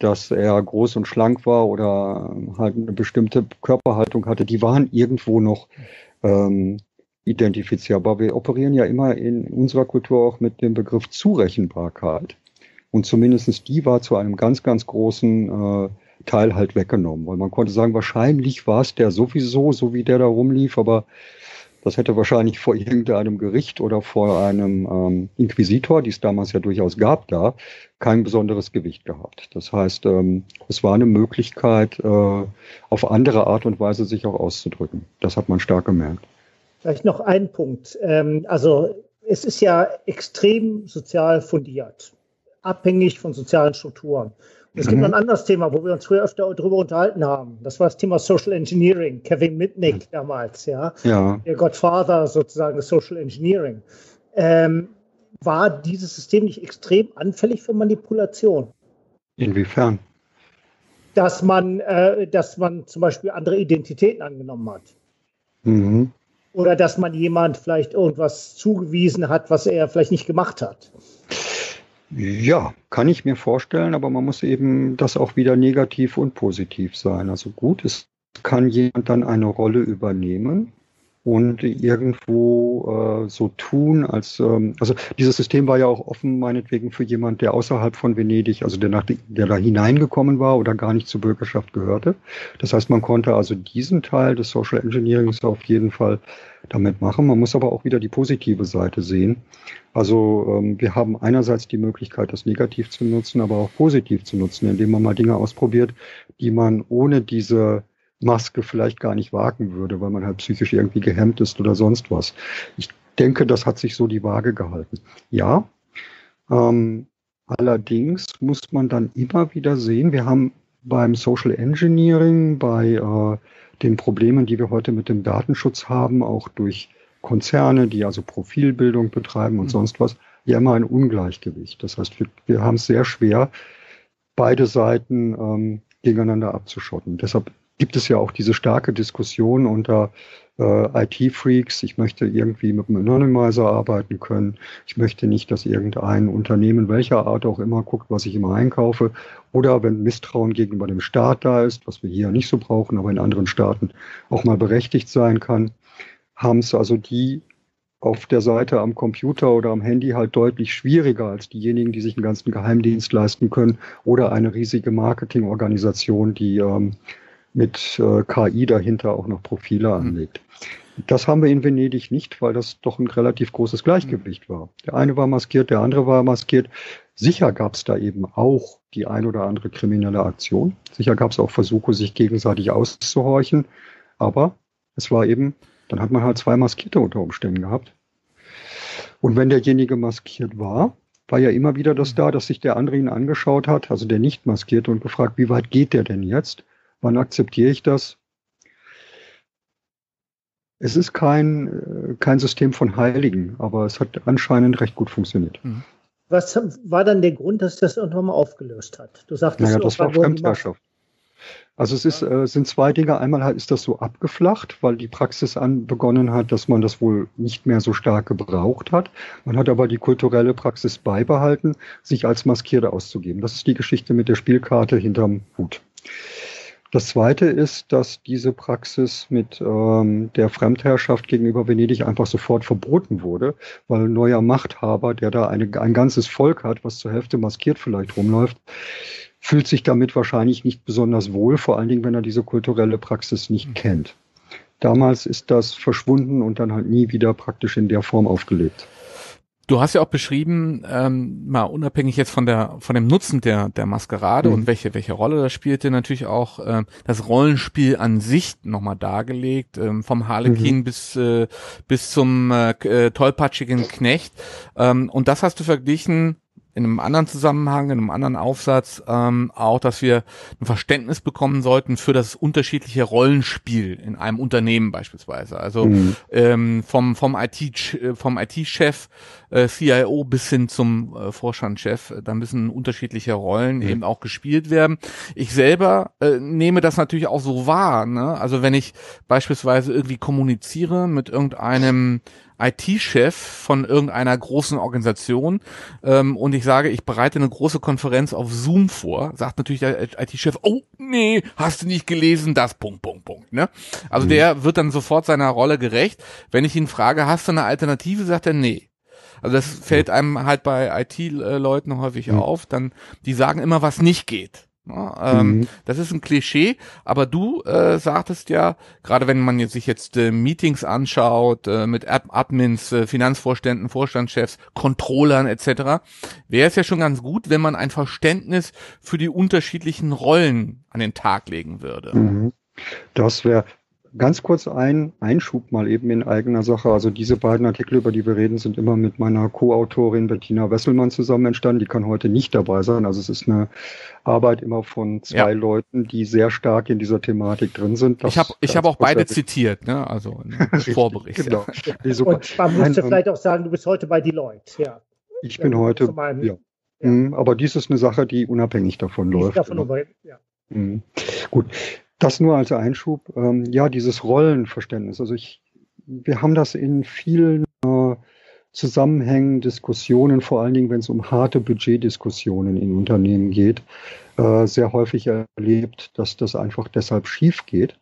Dass er groß und schlank war oder halt eine bestimmte Körperhaltung hatte, die waren irgendwo noch ähm, identifizierbar. Wir operieren ja immer in unserer Kultur auch mit dem Begriff Zurechenbarkeit. Und zumindestens die war zu einem ganz, ganz großen äh, Teil halt weggenommen. Weil man konnte sagen, wahrscheinlich war es der sowieso, so wie der da rumlief, aber Das hätte wahrscheinlich vor irgendeinem Gericht oder vor einem ähm, Inquisitor, die es damals ja durchaus gab, da kein besonderes Gewicht gehabt. Das heißt, ähm, es war eine Möglichkeit, äh, auf andere Art und Weise sich auch auszudrücken. Das hat man stark gemerkt. Vielleicht noch ein Punkt. Ähm, also es ist ja extrem sozial fundiert, abhängig von sozialen Strukturen. Es gibt mhm. ein anderes Thema, wo wir uns früher öfter darüber unterhalten haben. Das war das Thema Social Engineering. Kevin Mitnick damals, ja. ja. Der Godfather sozusagen des Social Engineering. Ähm, war dieses System nicht extrem anfällig für Manipulation? Inwiefern? Dass man, äh, dass man zum Beispiel andere Identitäten angenommen hat. Mhm. Oder dass man jemand vielleicht irgendwas zugewiesen hat, was er vielleicht nicht gemacht hat. Ja, kann ich mir vorstellen, aber man muss eben das auch wieder negativ und positiv sein. Also gut, es kann jemand dann eine Rolle übernehmen und irgendwo äh, so tun, als ähm, also dieses System war ja auch offen meinetwegen für jemand, der außerhalb von Venedig, also der, nach, der da hineingekommen war oder gar nicht zur Bürgerschaft gehörte. Das heißt, man konnte also diesen Teil des Social Engineerings auf jeden Fall damit machen. Man muss aber auch wieder die positive Seite sehen. Also ähm, wir haben einerseits die Möglichkeit, das negativ zu nutzen, aber auch positiv zu nutzen, indem man mal Dinge ausprobiert, die man ohne diese Maske vielleicht gar nicht wagen würde, weil man halt psychisch irgendwie gehemmt ist oder sonst was. Ich denke, das hat sich so die Waage gehalten. Ja, ähm, allerdings muss man dann immer wieder sehen, wir haben beim Social Engineering, bei äh, den Problemen, die wir heute mit dem Datenschutz haben, auch durch Konzerne, die also Profilbildung betreiben und mhm. sonst was, ja immer ein Ungleichgewicht. Das heißt, wir, wir haben es sehr schwer, beide Seiten ähm, gegeneinander abzuschotten. Deshalb gibt es ja auch diese starke Diskussion unter äh, IT-Freaks. Ich möchte irgendwie mit einem Anonymizer arbeiten können. Ich möchte nicht, dass irgendein Unternehmen welcher Art auch immer guckt, was ich immer einkaufe. Oder wenn Misstrauen gegenüber dem Staat da ist, was wir hier nicht so brauchen, aber in anderen Staaten auch mal berechtigt sein kann, haben es also die auf der Seite am Computer oder am Handy halt deutlich schwieriger als diejenigen, die sich einen ganzen Geheimdienst leisten können oder eine riesige Marketingorganisation, die ähm, mit äh, KI dahinter auch noch Profile hm. anlegt. Das haben wir in Venedig nicht, weil das doch ein relativ großes Gleichgewicht war. Der eine war maskiert, der andere war maskiert. Sicher gab es da eben auch die ein oder andere kriminelle Aktion. Sicher gab es auch Versuche, sich gegenseitig auszuhorchen. Aber es war eben, dann hat man halt zwei Maskierte unter Umständen gehabt. Und wenn derjenige maskiert war, war ja immer wieder das da, dass sich der andere ihn angeschaut hat, also der nicht maskierte und gefragt, wie weit geht der denn jetzt? Wann akzeptiere ich das? Es ist kein, äh, kein System von Heiligen, aber es hat anscheinend recht gut funktioniert. Mhm. Was war dann der Grund, dass das irgendwann mal aufgelöst hat? Du sagtest, naja, das war Fremdherrschaft. Also es ist, äh, sind zwei Dinge. Einmal ist das so abgeflacht, weil die Praxis an begonnen hat, dass man das wohl nicht mehr so stark gebraucht hat. Man hat aber die kulturelle Praxis beibehalten, sich als Maskierte auszugeben. Das ist die Geschichte mit der Spielkarte hinterm Hut. Das Zweite ist, dass diese Praxis mit ähm, der Fremdherrschaft gegenüber Venedig einfach sofort verboten wurde, weil ein neuer Machthaber, der da eine, ein ganzes Volk hat, was zur Hälfte maskiert vielleicht rumläuft, fühlt sich damit wahrscheinlich nicht besonders wohl, vor allen Dingen, wenn er diese kulturelle Praxis nicht mhm. kennt. Damals ist das verschwunden und dann halt nie wieder praktisch in der Form aufgelebt. Du hast ja auch beschrieben, ähm, mal unabhängig jetzt von der von dem Nutzen der der Maskerade mhm. und welche welche Rolle das spielte, natürlich auch äh, das Rollenspiel an sich nochmal dargelegt, ähm, vom Harlekin mhm. bis äh, bis zum äh, äh, tollpatschigen Knecht. Ähm, und das hast du verglichen in einem anderen Zusammenhang, in einem anderen Aufsatz ähm, auch, dass wir ein Verständnis bekommen sollten für das unterschiedliche Rollenspiel in einem Unternehmen beispielsweise. Also mhm. ähm, vom vom IT vom IT-Chef äh, CIO bis hin zum äh, Vorstandschef, da müssen unterschiedliche Rollen mhm. eben auch gespielt werden. Ich selber äh, nehme das natürlich auch so wahr. Ne? Also wenn ich beispielsweise irgendwie kommuniziere mit irgendeinem IT-Chef von irgendeiner großen Organisation ähm, und ich sage, ich bereite eine große Konferenz auf Zoom vor, sagt natürlich der IT-Chef, oh nee, hast du nicht gelesen, das Punkt, Punkt, Punkt. Ne? Also mhm. der wird dann sofort seiner Rolle gerecht. Wenn ich ihn frage, hast du eine Alternative, sagt er nee. Also das fällt einem halt bei IT-Leuten häufig mhm. auf, dann die sagen immer, was nicht geht. Ja, ähm, mhm. Das ist ein Klischee, aber du äh, sagtest ja, gerade wenn man jetzt sich jetzt äh, Meetings anschaut äh, mit Admins, äh, Finanzvorständen, Vorstandschefs, Controllern etc., wäre es ja schon ganz gut, wenn man ein Verständnis für die unterschiedlichen Rollen an den Tag legen würde. Mhm. Das wäre ganz kurz ein Einschub mal eben in eigener Sache. Also diese beiden Artikel, über die wir reden, sind immer mit meiner Co-Autorin Bettina Wesselmann zusammen entstanden. Die kann heute nicht dabei sein. Also es ist eine Arbeit immer von zwei ja. Leuten, die sehr stark in dieser Thematik drin sind. Das ich habe ich hab auch beide zitiert, ne? also im Vorbericht. Genau. Ja. Und man müsste Ein, vielleicht auch sagen, du bist heute bei Deloitte. Ja. Ich bin heute, meinem, ja. ja. Mhm, aber dies ist eine Sache, die unabhängig davon die läuft. Davon über, ja. Mhm. Gut, das nur als Einschub. Ähm, ja, dieses Rollenverständnis. Also ich, wir haben das in vielen äh, Zusammenhängen, Diskussionen, vor allen Dingen, wenn es um harte Budgetdiskussionen in Unternehmen geht, äh, sehr häufig erlebt, dass das einfach deshalb schief geht,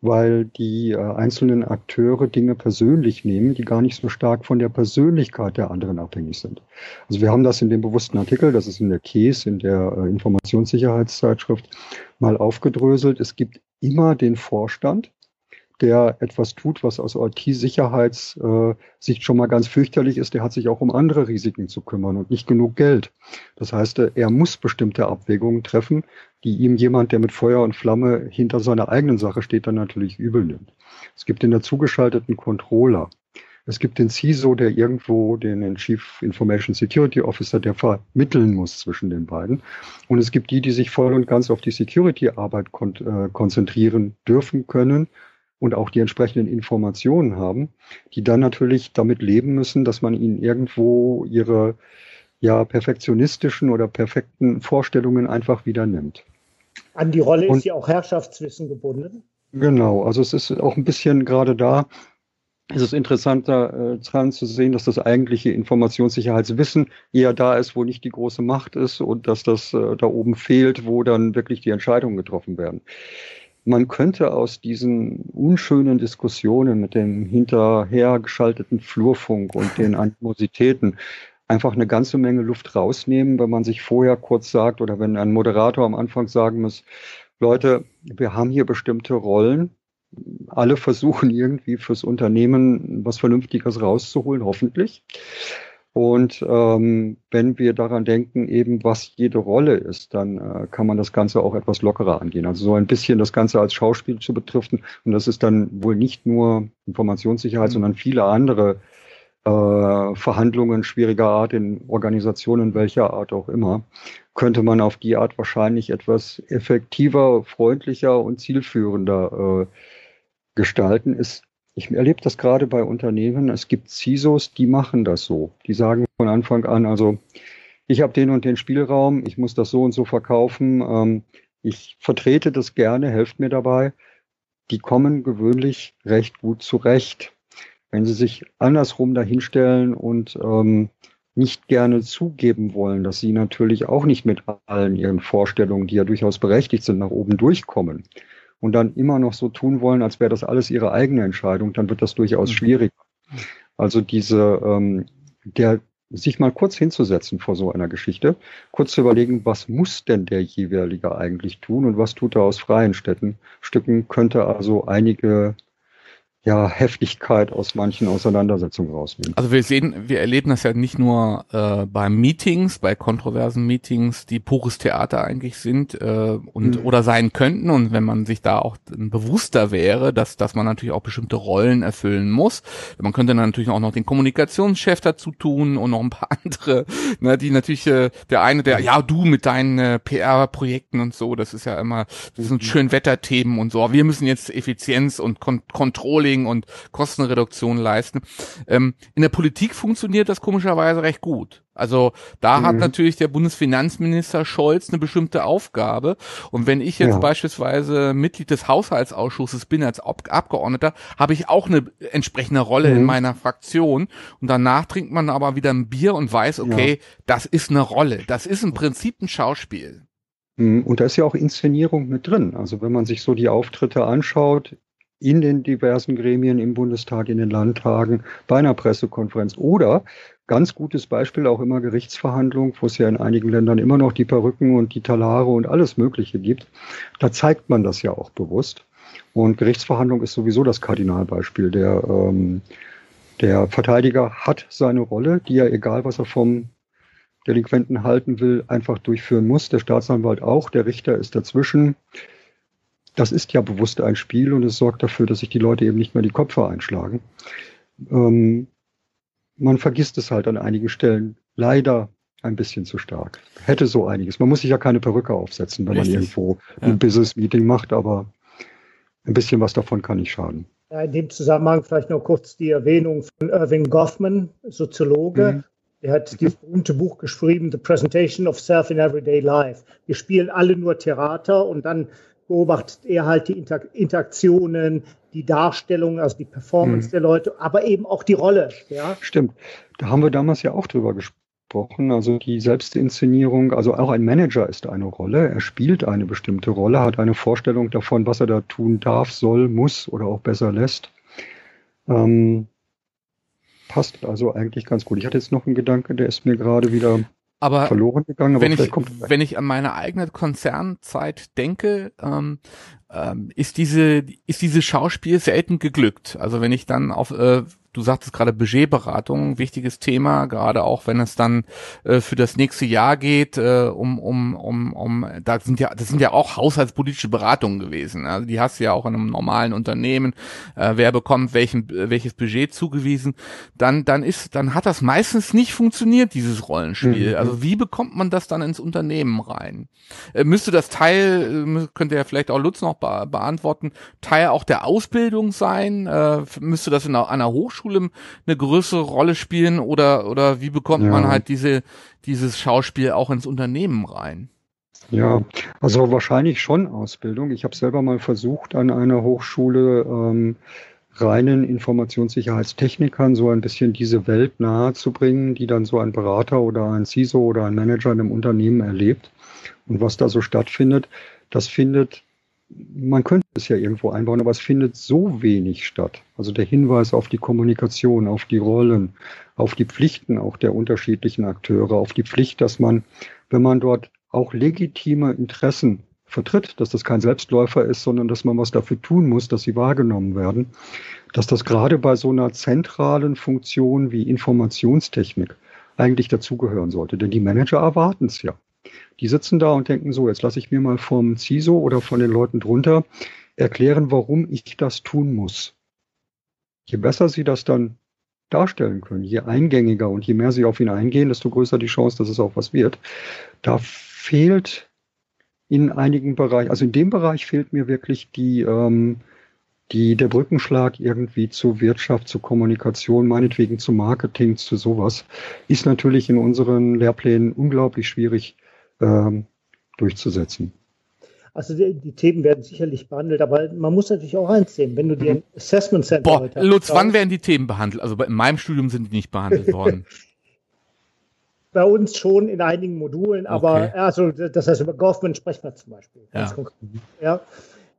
weil die äh, einzelnen Akteure Dinge persönlich nehmen, die gar nicht so stark von der Persönlichkeit der anderen abhängig sind. Also wir haben das in dem bewussten Artikel, das ist in der CASE, in der äh, Informationssicherheitszeitschrift, mal aufgedröselt. Es gibt immer den Vorstand, der etwas tut, was aus IT-Sicherheitssicht schon mal ganz fürchterlich ist, der hat sich auch um andere Risiken zu kümmern und nicht genug Geld. Das heißt, er muss bestimmte Abwägungen treffen, die ihm jemand, der mit Feuer und Flamme hinter seiner eigenen Sache steht, dann natürlich übel nimmt. Es gibt den dazugeschalteten Controller. Es gibt den CISO, der irgendwo den Chief Information Security Officer, der vermitteln muss zwischen den beiden. Und es gibt die, die sich voll und ganz auf die Security-Arbeit kon äh, konzentrieren dürfen können und auch die entsprechenden Informationen haben, die dann natürlich damit leben müssen, dass man ihnen irgendwo ihre ja perfektionistischen oder perfekten Vorstellungen einfach wieder nimmt. An die Rolle und, ist ja auch Herrschaftswissen gebunden. Genau, also es ist auch ein bisschen gerade da, ist es interessanter äh, dran zu sehen, dass das eigentliche Informationssicherheitswissen eher da ist, wo nicht die große Macht ist und dass das äh, da oben fehlt, wo dann wirklich die Entscheidungen getroffen werden man könnte aus diesen unschönen Diskussionen mit dem hinterher geschalteten Flurfunk und den Animositäten einfach eine ganze Menge Luft rausnehmen, wenn man sich vorher kurz sagt oder wenn ein Moderator am Anfang sagen muss, Leute, wir haben hier bestimmte Rollen. Alle versuchen irgendwie fürs Unternehmen was Vernünftiges rauszuholen, hoffentlich. Und ähm, wenn wir daran denken, eben was jede Rolle ist, dann äh, kann man das Ganze auch etwas lockerer angehen. Also so ein bisschen das Ganze als Schauspiel zu betriften. Und das ist dann wohl nicht nur Informationssicherheit, mhm. sondern viele andere äh, Verhandlungen schwieriger Art in Organisationen welcher Art auch immer, könnte man auf die Art wahrscheinlich etwas effektiver, freundlicher und zielführender äh, gestalten. Ist ich erlebe das gerade bei Unternehmen. Es gibt CISOs, die machen das so. Die sagen von Anfang an, also ich habe den und den Spielraum, ich muss das so und so verkaufen. Ähm, ich vertrete das gerne, helft mir dabei. Die kommen gewöhnlich recht gut zurecht. Wenn sie sich andersrum dahinstellen und ähm, nicht gerne zugeben wollen, dass sie natürlich auch nicht mit allen ihren Vorstellungen, die ja durchaus berechtigt sind, nach oben durchkommen, und dann immer noch so tun wollen, als wäre das alles ihre eigene Entscheidung, dann wird das durchaus mhm. schwierig. Also diese, ähm, der sich mal kurz hinzusetzen vor so einer Geschichte, kurz zu überlegen, was muss denn der jeweilige eigentlich tun und was tut er aus freien Städten, Stücken, könnte also einige ja, Heftigkeit aus manchen Auseinandersetzungen rausnehmen. Also wir sehen, wir erleben das ja nicht nur äh, bei Meetings, bei kontroversen Meetings, die pures Theater eigentlich sind äh, und mhm. oder sein könnten. Und wenn man sich da auch bewusster wäre, dass, dass man natürlich auch bestimmte Rollen erfüllen muss. Man könnte dann natürlich auch noch den Kommunikationschef dazu tun und noch ein paar andere, ne, die natürlich äh, der eine, der, ja, du mit deinen äh, PR-Projekten und so, das ist ja immer, das sind mhm. schön Wetterthemen und so. Aber wir müssen jetzt Effizienz und Kon Controlling Controlling und Kostenreduktion leisten. Ähm, in der Politik funktioniert das komischerweise recht gut. Also da mhm. hat natürlich der Bundesfinanzminister Scholz eine bestimmte Aufgabe. Und wenn ich jetzt ja. beispielsweise Mitglied des Haushaltsausschusses bin als Abgeordneter, habe ich auch eine entsprechende Rolle mhm. in meiner Fraktion. Und danach trinkt man aber wieder ein Bier und weiß, okay, ja. das ist eine Rolle. Das ist im Prinzip ein Schauspiel. Mhm. Und da ist ja auch Inszenierung mit drin. Also wenn man sich so die Auftritte anschaut, in den diversen Gremien im Bundestag, in den Landtagen, bei einer Pressekonferenz oder ganz gutes Beispiel auch immer Gerichtsverhandlungen, wo es ja in einigen Ländern immer noch die Perücken und die Talare und alles Mögliche gibt. Da zeigt man das ja auch bewusst. Und Gerichtsverhandlung ist sowieso das Kardinalbeispiel. Der, ähm, der Verteidiger hat seine Rolle, die er, egal was er vom Delinquenten halten will, einfach durchführen muss. Der Staatsanwalt auch, der Richter ist dazwischen. Das ist ja bewusst ein Spiel und es sorgt dafür, dass sich die Leute eben nicht mehr die Köpfe einschlagen. Ähm, man vergisst es halt an einigen Stellen leider ein bisschen zu stark. Hätte so einiges. Man muss sich ja keine Perücke aufsetzen, wenn Richtig. man irgendwo ja. ein Business-Meeting macht, aber ein bisschen was davon kann nicht schaden. Ja, in dem Zusammenhang vielleicht noch kurz die Erwähnung von Irving Goffman, Soziologe. Mhm. Er hat dieses berühmte Buch geschrieben, The Presentation of Self in Everyday Life. Wir spielen alle nur Theater und dann beobachtet er halt die Inter Interaktionen, die Darstellung, also die Performance mhm. der Leute, aber eben auch die Rolle. Ja? Stimmt. Da haben wir damals ja auch drüber gesprochen. Also die Selbstinszenierung, also auch ein Manager ist eine Rolle. Er spielt eine bestimmte Rolle, hat eine Vorstellung davon, was er da tun darf, soll, muss oder auch besser lässt. Ähm, passt also eigentlich ganz gut. Ich hatte jetzt noch einen Gedanke, der ist mir gerade wieder aber verloren gegangen. Aber wenn, ich, wenn ich an meine eigene Konzernzeit denke, ähm, ähm, ist diese ist diese Schauspiel selten geglückt. Also wenn ich dann auf äh, du sagtest gerade Budgetberatung, wichtiges Thema, gerade auch wenn es dann äh, für das nächste Jahr geht, äh, um, um, um, um, da sind ja, das sind ja auch haushaltspolitische Beratungen gewesen. Also die hast du ja auch in einem normalen Unternehmen, äh, wer bekommt welchen, welches Budget zugewiesen, dann, dann ist, dann hat das meistens nicht funktioniert, dieses Rollenspiel. Mhm. Also wie bekommt man das dann ins Unternehmen rein? Äh, müsste das Teil, äh, könnte ja vielleicht auch Lutz noch be beantworten, Teil auch der Ausbildung sein? Äh, müsste das in einer, einer Hochschule Hochschule eine größere Rolle spielen oder, oder wie bekommt ja. man halt diese, dieses Schauspiel auch ins Unternehmen rein? Ja, also wahrscheinlich schon Ausbildung. Ich habe selber mal versucht, an einer Hochschule ähm, reinen Informationssicherheitstechnikern so ein bisschen diese Welt nahe zu bringen, die dann so ein Berater oder ein CISO oder ein Manager in einem Unternehmen erlebt. Und was da so stattfindet, das findet man könnte es ja irgendwo einbauen, aber es findet so wenig statt. Also der Hinweis auf die Kommunikation, auf die Rollen, auf die Pflichten auch der unterschiedlichen Akteure, auf die Pflicht, dass man, wenn man dort auch legitime Interessen vertritt, dass das kein Selbstläufer ist, sondern dass man was dafür tun muss, dass sie wahrgenommen werden, dass das gerade bei so einer zentralen Funktion wie Informationstechnik eigentlich dazugehören sollte. Denn die Manager erwarten es ja. Die sitzen da und denken so, jetzt lasse ich mir mal vom CISO oder von den Leuten drunter erklären, warum ich das tun muss. Je besser sie das dann darstellen können, je eingängiger und je mehr sie auf ihn eingehen, desto größer die Chance, dass es auch was wird. Da fehlt in einigen Bereichen, also in dem Bereich fehlt mir wirklich die, ähm, die, der Brückenschlag irgendwie zur Wirtschaft, zur Kommunikation, meinetwegen zu Marketing, zu sowas, ist natürlich in unseren Lehrplänen unglaublich schwierig ähm, durchzusetzen. Also die, die, Themen werden sicherlich behandelt, aber man muss natürlich auch eins sehen, wenn du dir ein Assessment Center Boah, heute Lutz, wann werden die Themen behandelt? Also in meinem Studium sind die nicht behandelt worden. Bei uns schon in einigen Modulen, aber okay. also das heißt über Government sprechen wir zum Beispiel. Ja. ja.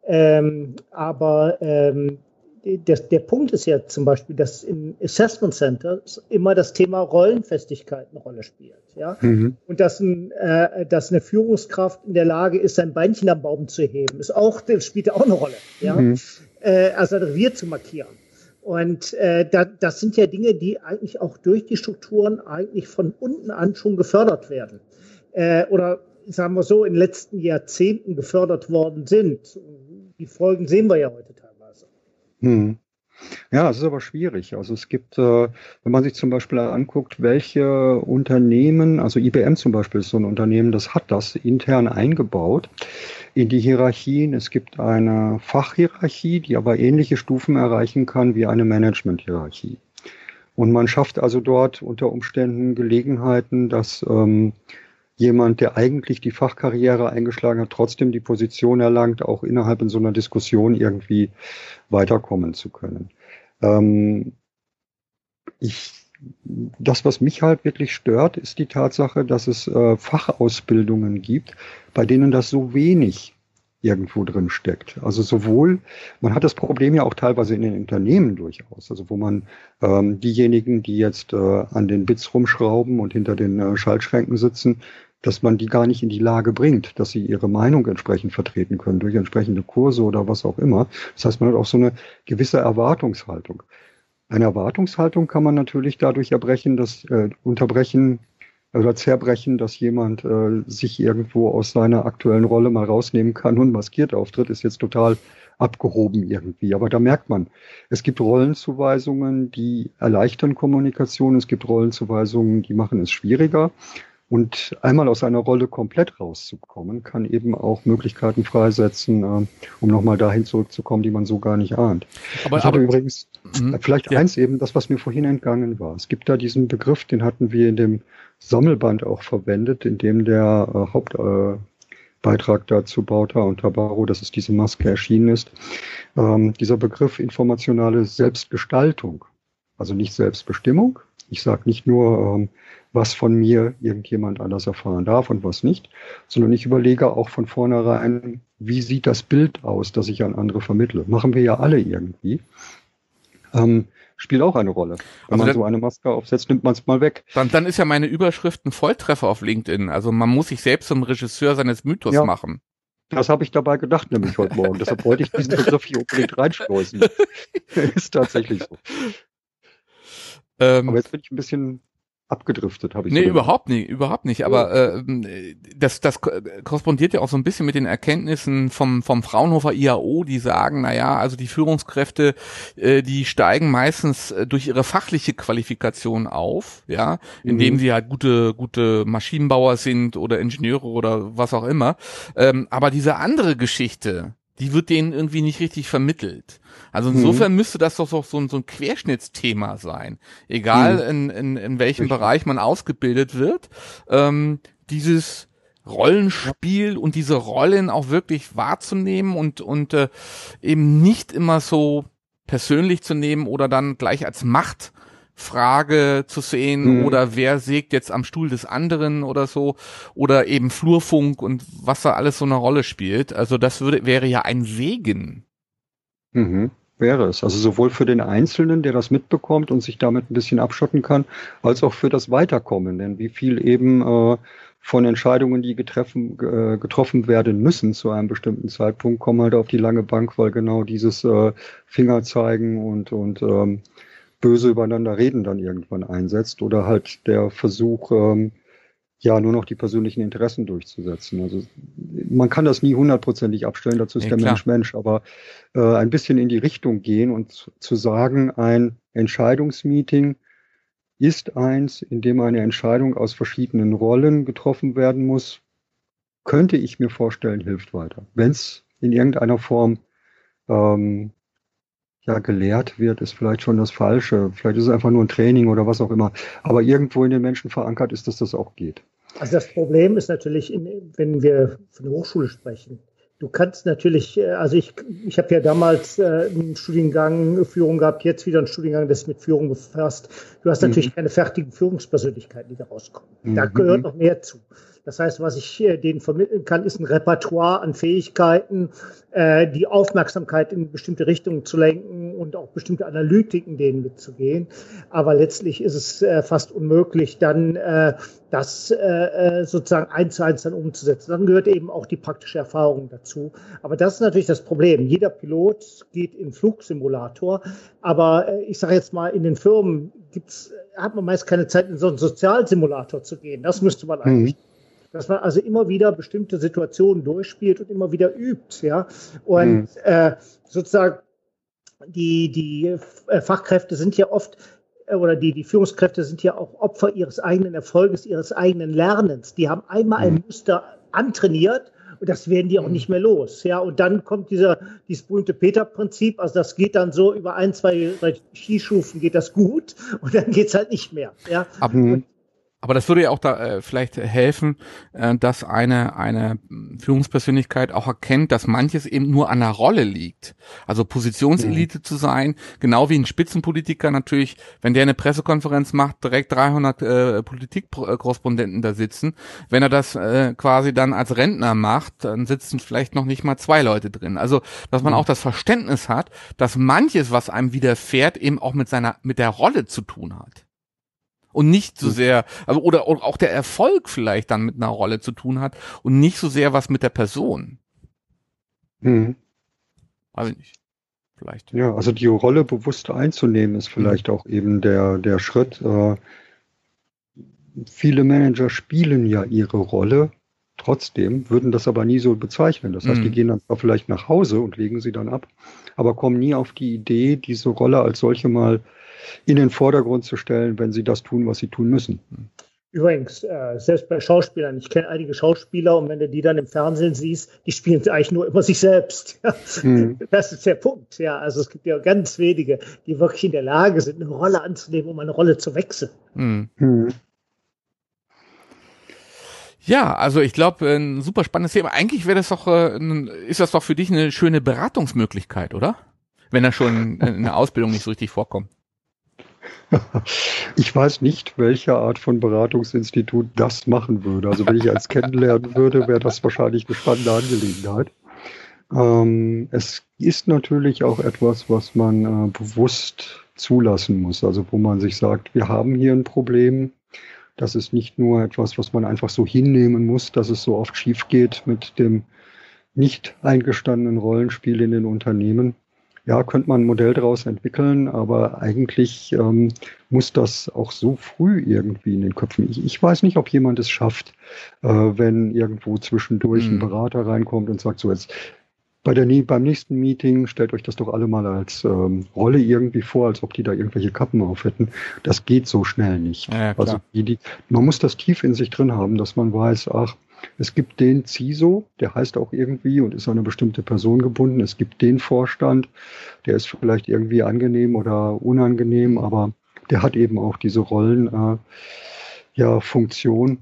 Ähm, aber ähm, der, der Punkt ist ja zum Beispiel, dass in Assessment Centers immer das Thema Rollenfestigkeit eine Rolle spielt. Ja? Mhm. Und dass, ein, äh, dass eine Führungskraft in der Lage ist, sein Beinchen am Baum zu heben, ist auch, das spielt auch eine Rolle. Ja? Mhm. Äh, also ein Revier zu markieren. Und äh, da, das sind ja Dinge, die eigentlich auch durch die Strukturen eigentlich von unten an schon gefördert werden. Äh, oder sagen wir so, in den letzten Jahrzehnten gefördert worden sind. Die Folgen sehen wir ja heute hm. Ja, es ist aber schwierig. Also es gibt, äh, wenn man sich zum Beispiel anguckt, welche Unternehmen, also IBM zum Beispiel ist so ein Unternehmen, das hat das intern eingebaut in die Hierarchien. Es gibt eine Fachhierarchie, die aber ähnliche Stufen erreichen kann wie eine Managementhierarchie. Und man schafft also dort unter Umständen Gelegenheiten, dass ähm, jemand, der eigentlich die Fachkarriere eingeschlagen hat, trotzdem die Position erlangt, auch innerhalb in so einer Diskussion irgendwie weiterkommen zu können. Ähm, ich, das, was mich halt wirklich stört, ist die Tatsache, dass es äh, Fachausbildungen gibt, bei denen das so wenig irgendwo drin steckt. Also sowohl, man hat das Problem ja auch teilweise in den Unternehmen durchaus, also wo man ähm, diejenigen, die jetzt äh, an den Bits rumschrauben und hinter den äh, Schaltschränken sitzen, dass man die gar nicht in die Lage bringt, dass sie ihre Meinung entsprechend vertreten können durch entsprechende Kurse oder was auch immer. Das heißt, man hat auch so eine gewisse Erwartungshaltung. Eine Erwartungshaltung kann man natürlich dadurch erbrechen, dass äh, unterbrechen, oder zerbrechen, dass jemand äh, sich irgendwo aus seiner aktuellen Rolle mal rausnehmen kann und maskiert auftritt, ist jetzt total abgehoben irgendwie. Aber da merkt man, es gibt Rollenzuweisungen, die erleichtern Kommunikation, es gibt Rollenzuweisungen, die machen es schwieriger. Und einmal aus einer Rolle komplett rauszukommen, kann eben auch Möglichkeiten freisetzen, äh, um nochmal dahin zurückzukommen, die man so gar nicht ahnt. Aber, ich hatte aber, übrigens mh, vielleicht ja. eins eben, das, was mir vorhin entgangen war. Es gibt da diesen Begriff, den hatten wir in dem Sammelband auch verwendet, in dem der äh, Hauptbeitrag äh, dazu Bauta und Tabaro, dass es diese Maske erschienen ist. Ähm, dieser Begriff informationale Selbstgestaltung, also nicht Selbstbestimmung. Ich sage nicht nur, ähm, was von mir irgendjemand anders erfahren darf und was nicht, sondern ich überlege auch von vornherein, wie sieht das Bild aus, das ich an andere vermittle. Machen wir ja alle irgendwie. Ähm, spielt auch eine Rolle. Wenn also man so eine Maske aufsetzt, nimmt man es mal weg. Dann, dann ist ja meine Überschrift ein Volltreffer auf LinkedIn. Also man muss sich selbst zum Regisseur seines Mythos ja. machen. Das habe ich dabei gedacht, nämlich heute Morgen. Deshalb wollte ich diesen Begriff hier unbedingt reinschleusen. ist tatsächlich so. Ähm, Aber jetzt bin ich ein bisschen abgedriftet, habe ich Nee, so überhaupt nicht, überhaupt nicht. Aber äh, das, das korrespondiert ja auch so ein bisschen mit den Erkenntnissen vom, vom Fraunhofer IAO, die sagen, na ja, also die Führungskräfte, äh, die steigen meistens äh, durch ihre fachliche Qualifikation auf, ja, indem mhm. sie halt gute, gute Maschinenbauer sind oder Ingenieure oder was auch immer. Ähm, aber diese andere Geschichte, die wird denen irgendwie nicht richtig vermittelt. Also mhm. insofern mhm. müsste das doch so, ein, so ein Querschnittsthema sein. Egal mhm. in, in, in welchem richtig. Bereich man ausgebildet wird. Ähm, dieses Rollenspiel und diese Rollen auch wirklich wahrzunehmen und, und äh, eben nicht immer so persönlich zu nehmen oder dann gleich als Macht Frage zu sehen mhm. oder wer sägt jetzt am Stuhl des anderen oder so oder eben Flurfunk und was da alles so eine Rolle spielt. Also das würde, wäre ja ein Segen. Mhm. Wäre es. Also sowohl für den Einzelnen, der das mitbekommt und sich damit ein bisschen abschotten kann, als auch für das Weiterkommen. Denn wie viel eben äh, von Entscheidungen, die getreffen, äh, getroffen werden müssen zu einem bestimmten Zeitpunkt, kommen halt auf die lange Bank, weil genau dieses äh, Fingerzeigen und, und ähm, böse übereinander reden dann irgendwann einsetzt oder halt der Versuch, ähm, ja, nur noch die persönlichen Interessen durchzusetzen. Also man kann das nie hundertprozentig abstellen, dazu ist ja, der klar. Mensch Mensch, aber äh, ein bisschen in die Richtung gehen und zu sagen, ein Entscheidungsmeeting ist eins, in dem eine Entscheidung aus verschiedenen Rollen getroffen werden muss, könnte ich mir vorstellen, hilft weiter. Wenn es in irgendeiner Form ähm, ja gelehrt wird, ist vielleicht schon das Falsche. Vielleicht ist es einfach nur ein Training oder was auch immer. Aber irgendwo in den Menschen verankert ist, dass das auch geht. Also das Problem ist natürlich, wenn wir von der Hochschule sprechen, Du kannst natürlich, äh, also ich, ich habe ja damals äh, einen Studiengang Führung gehabt, jetzt wieder einen Studiengang, das mit Führung befasst. Du hast natürlich mhm. keine fertigen Führungspersönlichkeiten, die da rauskommen. Mhm. Da gehört noch mehr zu. Das heißt, was ich denen vermitteln kann, ist ein Repertoire an Fähigkeiten, äh, die Aufmerksamkeit in bestimmte Richtungen zu lenken und auch bestimmte Analytiken denen mitzugehen. Aber letztlich ist es äh, fast unmöglich, dann äh, das äh, äh, sozusagen eins zu eins dann umzusetzen. Dann gehört eben auch die praktische Erfahrung dazu. Aber das ist natürlich das Problem. Jeder Pilot geht in Flugsimulator, aber äh, ich sage jetzt mal, in den Firmen gibt's, hat man meist keine Zeit, in so einen Sozialsimulator zu gehen. Das müsste man eigentlich. Mhm dass man also immer wieder bestimmte Situationen durchspielt und immer wieder übt, ja. Und mhm. äh, sozusagen die, die Fachkräfte sind ja oft äh, oder die, die Führungskräfte sind ja auch Opfer ihres eigenen Erfolges, ihres eigenen Lernens. Die haben einmal ein mhm. Muster antrainiert und das werden die auch mhm. nicht mehr los. Ja, und dann kommt dieser, dieses berühmte Peter-Prinzip, also das geht dann so über ein, zwei, Skischufen geht das gut und dann geht's halt nicht mehr. Ja, aber, und, Aber das würde ja auch da äh, vielleicht helfen, äh, dass eine eine Führungspersönlichkeit auch erkennt, dass manches eben nur an der Rolle liegt. Also Positionselite mhm. zu sein, genau wie ein Spitzenpolitiker natürlich, wenn der eine Pressekonferenz macht, direkt 300 äh, Politikkorrespondenten da sitzen. Wenn er das äh, quasi dann als Rentner macht, dann sitzen vielleicht noch nicht mal zwei Leute drin. Also, dass man mhm. auch das Verständnis hat, dass manches, was einem widerfährt, eben auch mit seiner mit der Rolle zu tun hat und nicht so hm. sehr, also oder auch der Erfolg vielleicht dann mit einer Rolle zu tun hat und nicht so sehr was mit der Person. Mhm. Weiß ich nicht. Vielleicht. Ja, also die Rolle bewusst einzunehmen ist vielleicht mhm. auch eben der, der Schritt. Äh, viele Manager spielen ja ihre Rolle trotzdem, würden das aber nie so bezeichnen. Das heißt, mhm. die gehen dann vielleicht nach Hause und legen sie dann ab, aber kommen nie auf die Idee, diese Rolle als solche mal in den Vordergrund zu stellen, wenn sie das tun, was sie tun müssen. Übrigens, äh, selbst bei Schauspielern, ich kenne einige Schauspieler und wenn du die dann im Fernsehen siehst, die spielen eigentlich nur immer sich selbst. Mhm. Das ist der Punkt. Ja, also es gibt ja ganz wenige, die wirklich in der Lage sind, eine Rolle anzunehmen, um eine Rolle zu wechseln. Mhm. Mhm. Ja, also ich glaube, ein super spannendes Thema. Eigentlich wäre das doch, äh, ist das doch für dich eine schöne Beratungsmöglichkeit, oder? Wenn er schon in der Ausbildung nicht so richtig vorkommt. Ich weiß nicht, welche Art von Beratungsinstitut das machen würde. Also wenn ich eins kennenlernen würde, wäre das wahrscheinlich eine spannende Angelegenheit. Ähm, es ist natürlich auch etwas, was man äh, bewusst zulassen muss. Also wo man sich sagt, wir haben hier ein Problem. Das ist nicht nur etwas, was man einfach so hinnehmen muss, dass es so oft schief geht mit dem nicht eingestandenen Rollenspiel in den Unternehmen, ja, könnte man ein Modell daraus entwickeln, aber eigentlich ähm, muss das auch so früh irgendwie in den Köpfen. Ich, ich weiß nicht, ob jemand es schafft, äh, wenn irgendwo zwischendurch mhm. ein Berater reinkommt und sagt, so jetzt bei der, beim nächsten Meeting stellt euch das doch alle mal als ähm, Rolle irgendwie vor, als ob die da irgendwelche Kappen auf hätten. Das geht so schnell nicht. Ja, also die, die, man muss das tief in sich drin haben, dass man weiß, ach, es gibt den CISO, der heißt auch irgendwie und ist an eine bestimmte Person gebunden. Es gibt den Vorstand, der ist vielleicht irgendwie angenehm oder unangenehm, aber der hat eben auch diese Rollen, äh, ja, Funktion.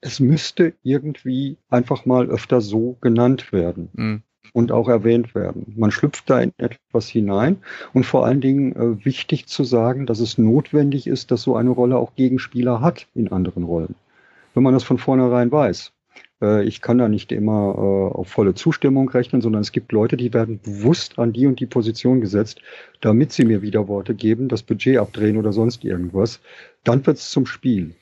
Es müsste irgendwie einfach mal öfter so genannt werden. Mhm und auch erwähnt werden. Man schlüpft da in etwas hinein und vor allen Dingen äh, wichtig zu sagen, dass es notwendig ist, dass so eine Rolle auch Gegenspieler hat in anderen Rollen wenn man das von vornherein weiß. Äh, ich kann da nicht immer äh, auf volle Zustimmung rechnen, sondern es gibt Leute, die werden bewusst an die und die Position gesetzt, damit sie mir Widerworte geben, das Budget abdrehen oder sonst irgendwas. Dann wird es zum Spiel.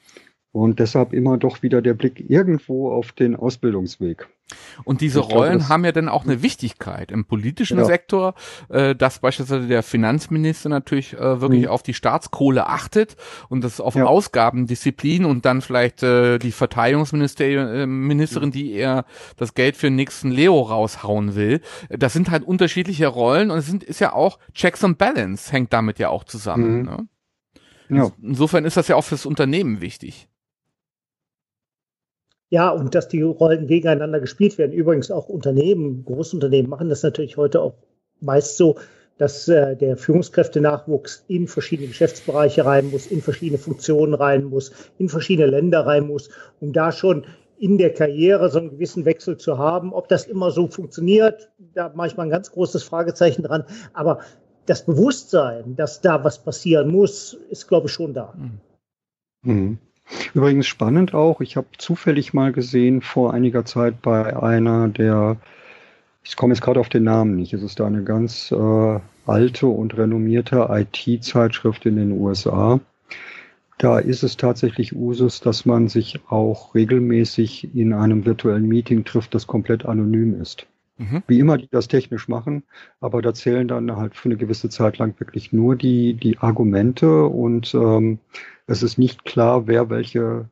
Und deshalb immer doch wieder der Blick irgendwo auf den Ausbildungsweg. Und diese ich Rollen glaube, haben ja dann auch eine Wichtigkeit im politischen ja. Sektor, äh, dass beispielsweise der Finanzminister natürlich äh, wirklich mhm. auf die Staatskohle achtet und das auf ja. Ausgabendisziplin und dann vielleicht äh, die Verteidigungsministerin, äh, die eher das Geld für den nächsten Leo raushauen will. Das sind halt unterschiedliche Rollen und es sind, ist ja auch Checks and Balance hängt damit ja auch zusammen. Mhm. Ne? Ja. Insofern ist das ja auch fürs Unternehmen wichtig. Ja, und dass die Rollen gegeneinander gespielt werden. Übrigens auch Unternehmen, Großunternehmen machen das natürlich heute auch meist so, dass äh, der Führungskräftenachwuchs in verschiedene Geschäftsbereiche rein muss, in verschiedene Funktionen rein muss, in verschiedene Länder rein muss, um da schon in der Karriere so einen gewissen Wechsel zu haben. Ob das immer so funktioniert, da mache ich mal ein ganz großes Fragezeichen dran. Aber das Bewusstsein, dass da was passieren muss, ist, glaube ich, schon da. Mhm. Übrigens spannend auch, ich habe zufällig mal gesehen vor einiger Zeit bei einer der, ich komme jetzt gerade auf den Namen nicht, es ist da eine ganz äh, alte und renommierte IT-Zeitschrift in den USA. Da ist es tatsächlich Usus, dass man sich auch regelmäßig in einem virtuellen Meeting trifft, das komplett anonym ist. Mhm. Wie immer die das technisch machen, aber da zählen dann halt für eine gewisse Zeit lang wirklich nur die, die Argumente und ähm, es ist nicht klar, wer welche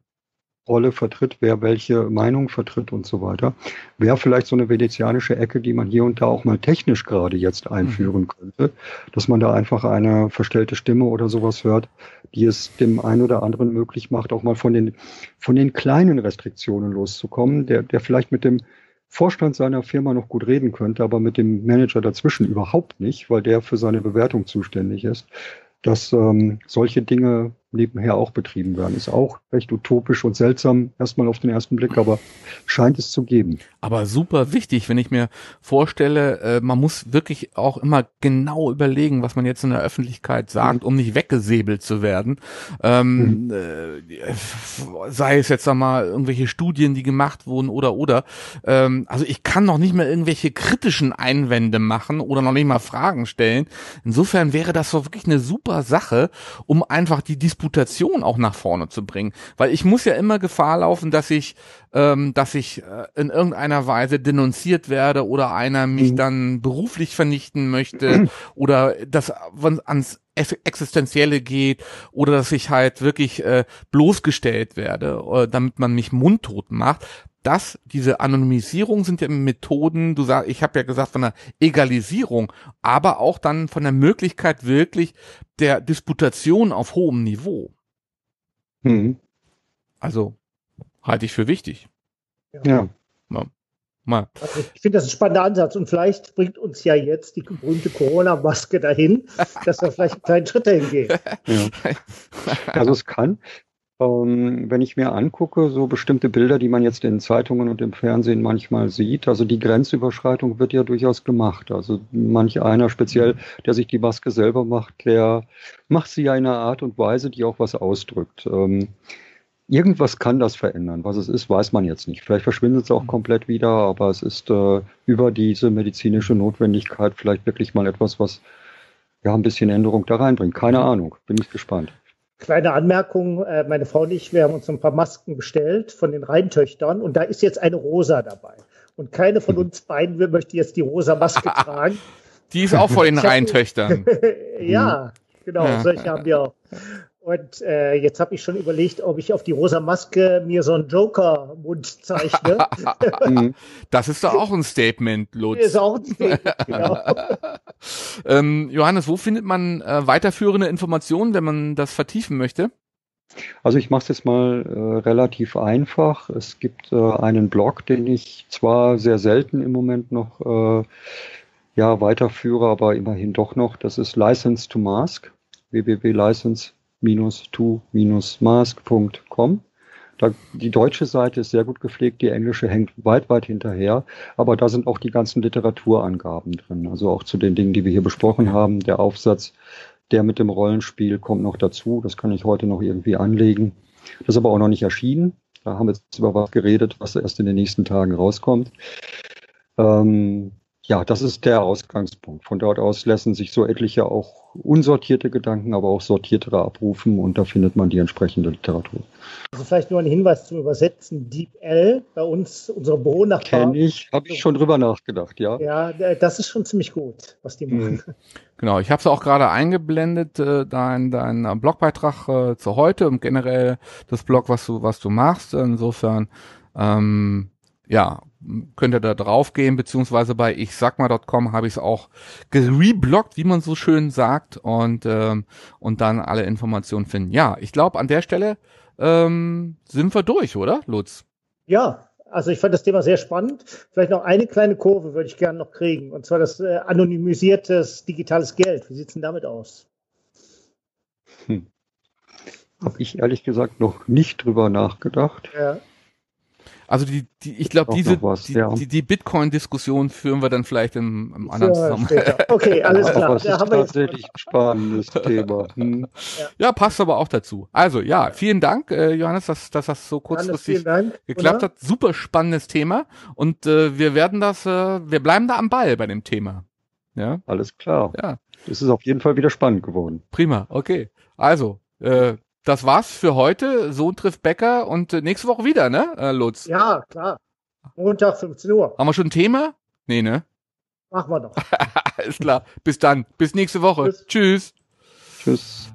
Rolle vertritt, wer welche Meinung vertritt und so weiter. Wäre vielleicht so eine venezianische Ecke, die man hier und da auch mal technisch gerade jetzt einführen mhm. könnte, dass man da einfach eine verstellte Stimme oder sowas hört, die es dem einen oder anderen möglich macht, auch mal von den, von den kleinen Restriktionen loszukommen, der, der vielleicht mit dem Vorstand seiner Firma noch gut reden könnte, aber mit dem Manager dazwischen überhaupt nicht, weil der für seine Bewertung zuständig ist, dass ähm, solche Dinge nebenher auch betrieben werden. Ist auch recht utopisch und seltsam, erstmal auf den ersten Blick, aber scheint es zu geben. Aber super wichtig, wenn ich mir vorstelle, äh, man muss wirklich auch immer genau überlegen, was man jetzt in der Öffentlichkeit sagt, mhm. um nicht weggesäbelt zu werden. Ähm, mhm. äh, sei es jetzt einmal irgendwelche Studien, die gemacht wurden oder oder. Ähm, also ich kann noch nicht mehr irgendwelche kritischen Einwände machen oder noch nicht mal Fragen stellen. Insofern wäre das doch wirklich eine super Sache, um einfach die Disputation auch nach vorne zu bringen. Weil ich muss ja immer Gefahr laufen, dass ich, ähm, dass ich äh, in irgendeiner Weise denunziert werde oder einer mich mhm. dann beruflich vernichten möchte oder das ans Existenzielle geht oder dass ich halt wirklich äh, bloßgestellt werde, äh, damit man mich mundtot macht. Das, diese Anonymisierung sind ja Methoden, du sagst, ich habe ja gesagt von der Egalisierung, aber auch dann von der Möglichkeit wirklich der Disputation auf hohem Niveau. Mhm. Also halte ich für wichtig. Ja. ja. Mal. Also ich finde das ein spannender Ansatz und vielleicht bringt uns ja jetzt die berühmte Corona-Maske dahin, dass wir vielleicht einen kleinen Schritt dahin gehen. Ja. Also es kann, ähm, wenn ich mir angucke, so bestimmte Bilder, die man jetzt in Zeitungen und im Fernsehen manchmal sieht, also die Grenzüberschreitung wird ja durchaus gemacht. Also manch einer speziell, der sich die Maske selber macht, der macht sie ja in einer Art und Weise, die auch was ausdrückt. Ähm, Irgendwas kann das verändern. Was es ist, weiß man jetzt nicht. Vielleicht verschwindet es auch mhm. komplett wieder, aber es ist äh, über diese medizinische Notwendigkeit vielleicht wirklich mal etwas, was ja ein bisschen Änderung da reinbringt. Keine mhm. Ahnung. Bin ich gespannt. Kleine Anmerkung, äh, meine Frau und ich, wir haben uns ein paar Masken bestellt von den Rheintöchtern und da ist jetzt eine rosa dabei. Und keine von mhm. uns beiden möchte jetzt die rosa Maske tragen. Die ist auch von den Rheintöchtern. ja, genau, ja. solche haben wir auch. Und äh, jetzt habe ich schon überlegt, ob ich auf die rosa Maske mir so einen Joker-Mund zeichne. Mhm. das ist doch auch ein Statement, Lutz. Das ist auch ein Statement, genau. ähm, Johannes, wo findet man äh, weiterführende Informationen, wenn man das vertiefen möchte? Also ich mache es jetzt mal äh, relativ einfach. Es gibt äh, einen Blog, den ich zwar sehr selten im Moment noch äh, ja, weiterführe, aber immerhin doch noch. Das ist License to Mask, www.license to-mask.com. Da, die deutsche Seite ist sehr gut gepflegt, die englische hängt weit, weit hinterher, aber da sind auch die ganzen Literaturangaben drin. Also auch zu den Dingen, die wir hier besprochen haben. Der Aufsatz, der mit dem Rollenspiel kommt noch dazu. Das kann ich heute noch irgendwie anlegen. Das ist aber auch noch nicht erschienen. Da haben wir jetzt über was geredet, was erst in den nächsten Tagen rauskommt. Ähm, ja, das ist der Ausgangspunkt. Von dort aus lassen sich so etliche auch unsortierte Gedanken, aber auch sortiertere abrufen und da findet man die entsprechende Literatur. Also vielleicht nur ein Hinweis zum Übersetzen. Deep L, bei uns, unsere Büronachbarn. Kenne ich, habe ich schon drüber nachgedacht, ja. Ja, das ist schon ziemlich gut, was die machen. Mhm. Genau, ich habe es auch gerade eingeblendet, äh, dein, dein Blogbeitrag äh, zu heute und generell das Blog, was du, was du machst. Insofern, ähm, ja, könnt ihr da drauf gehen, beziehungsweise bei ich sag mal.com habe ich es auch gereblockt, wie man so schön sagt, und, ähm, und dann alle Informationen finden. Ja, ich glaube, an der Stelle ähm, sind wir durch, oder, Lutz? Ja, also ich fand das Thema sehr spannend. Vielleicht noch eine kleine Kurve würde ich gerne noch kriegen, und zwar das äh, anonymisiertes digitales Geld. Wie sieht's denn damit aus? Hm. Habe ich ehrlich gesagt noch nicht drüber nachgedacht. Ja. Also die, die ich glaube, diese was, die, ja. die, die Bitcoin-Diskussion führen wir dann vielleicht im, im anderen ja, Zusammenhang. Okay, alles klar. Das ist tatsächlich ein spannendes Thema. Hm. Ja. ja. passt aber auch dazu. Also ja, vielen Dank, äh, Johannes, dass, dass das so kurzfristig geklappt hat. Super spannendes Thema und äh, wir werden das, äh, wir bleiben da am Ball bei dem Thema. Ja. Alles klar. Ja. Es ist auf jeden Fall wieder spannend geworden. Prima, okay. Also, äh, das war's für heute. Sohn trifft Bäcker und äh, nächste Woche wieder, ne, äh, Lutz? Ja, klar. Montag 15 Uhr. Haben wir schon ein Thema? Nee, ne? Machen wir doch. Alles klar. Bis dann. Bis nächste Woche. Tschüss. Tschüss. Tschüss.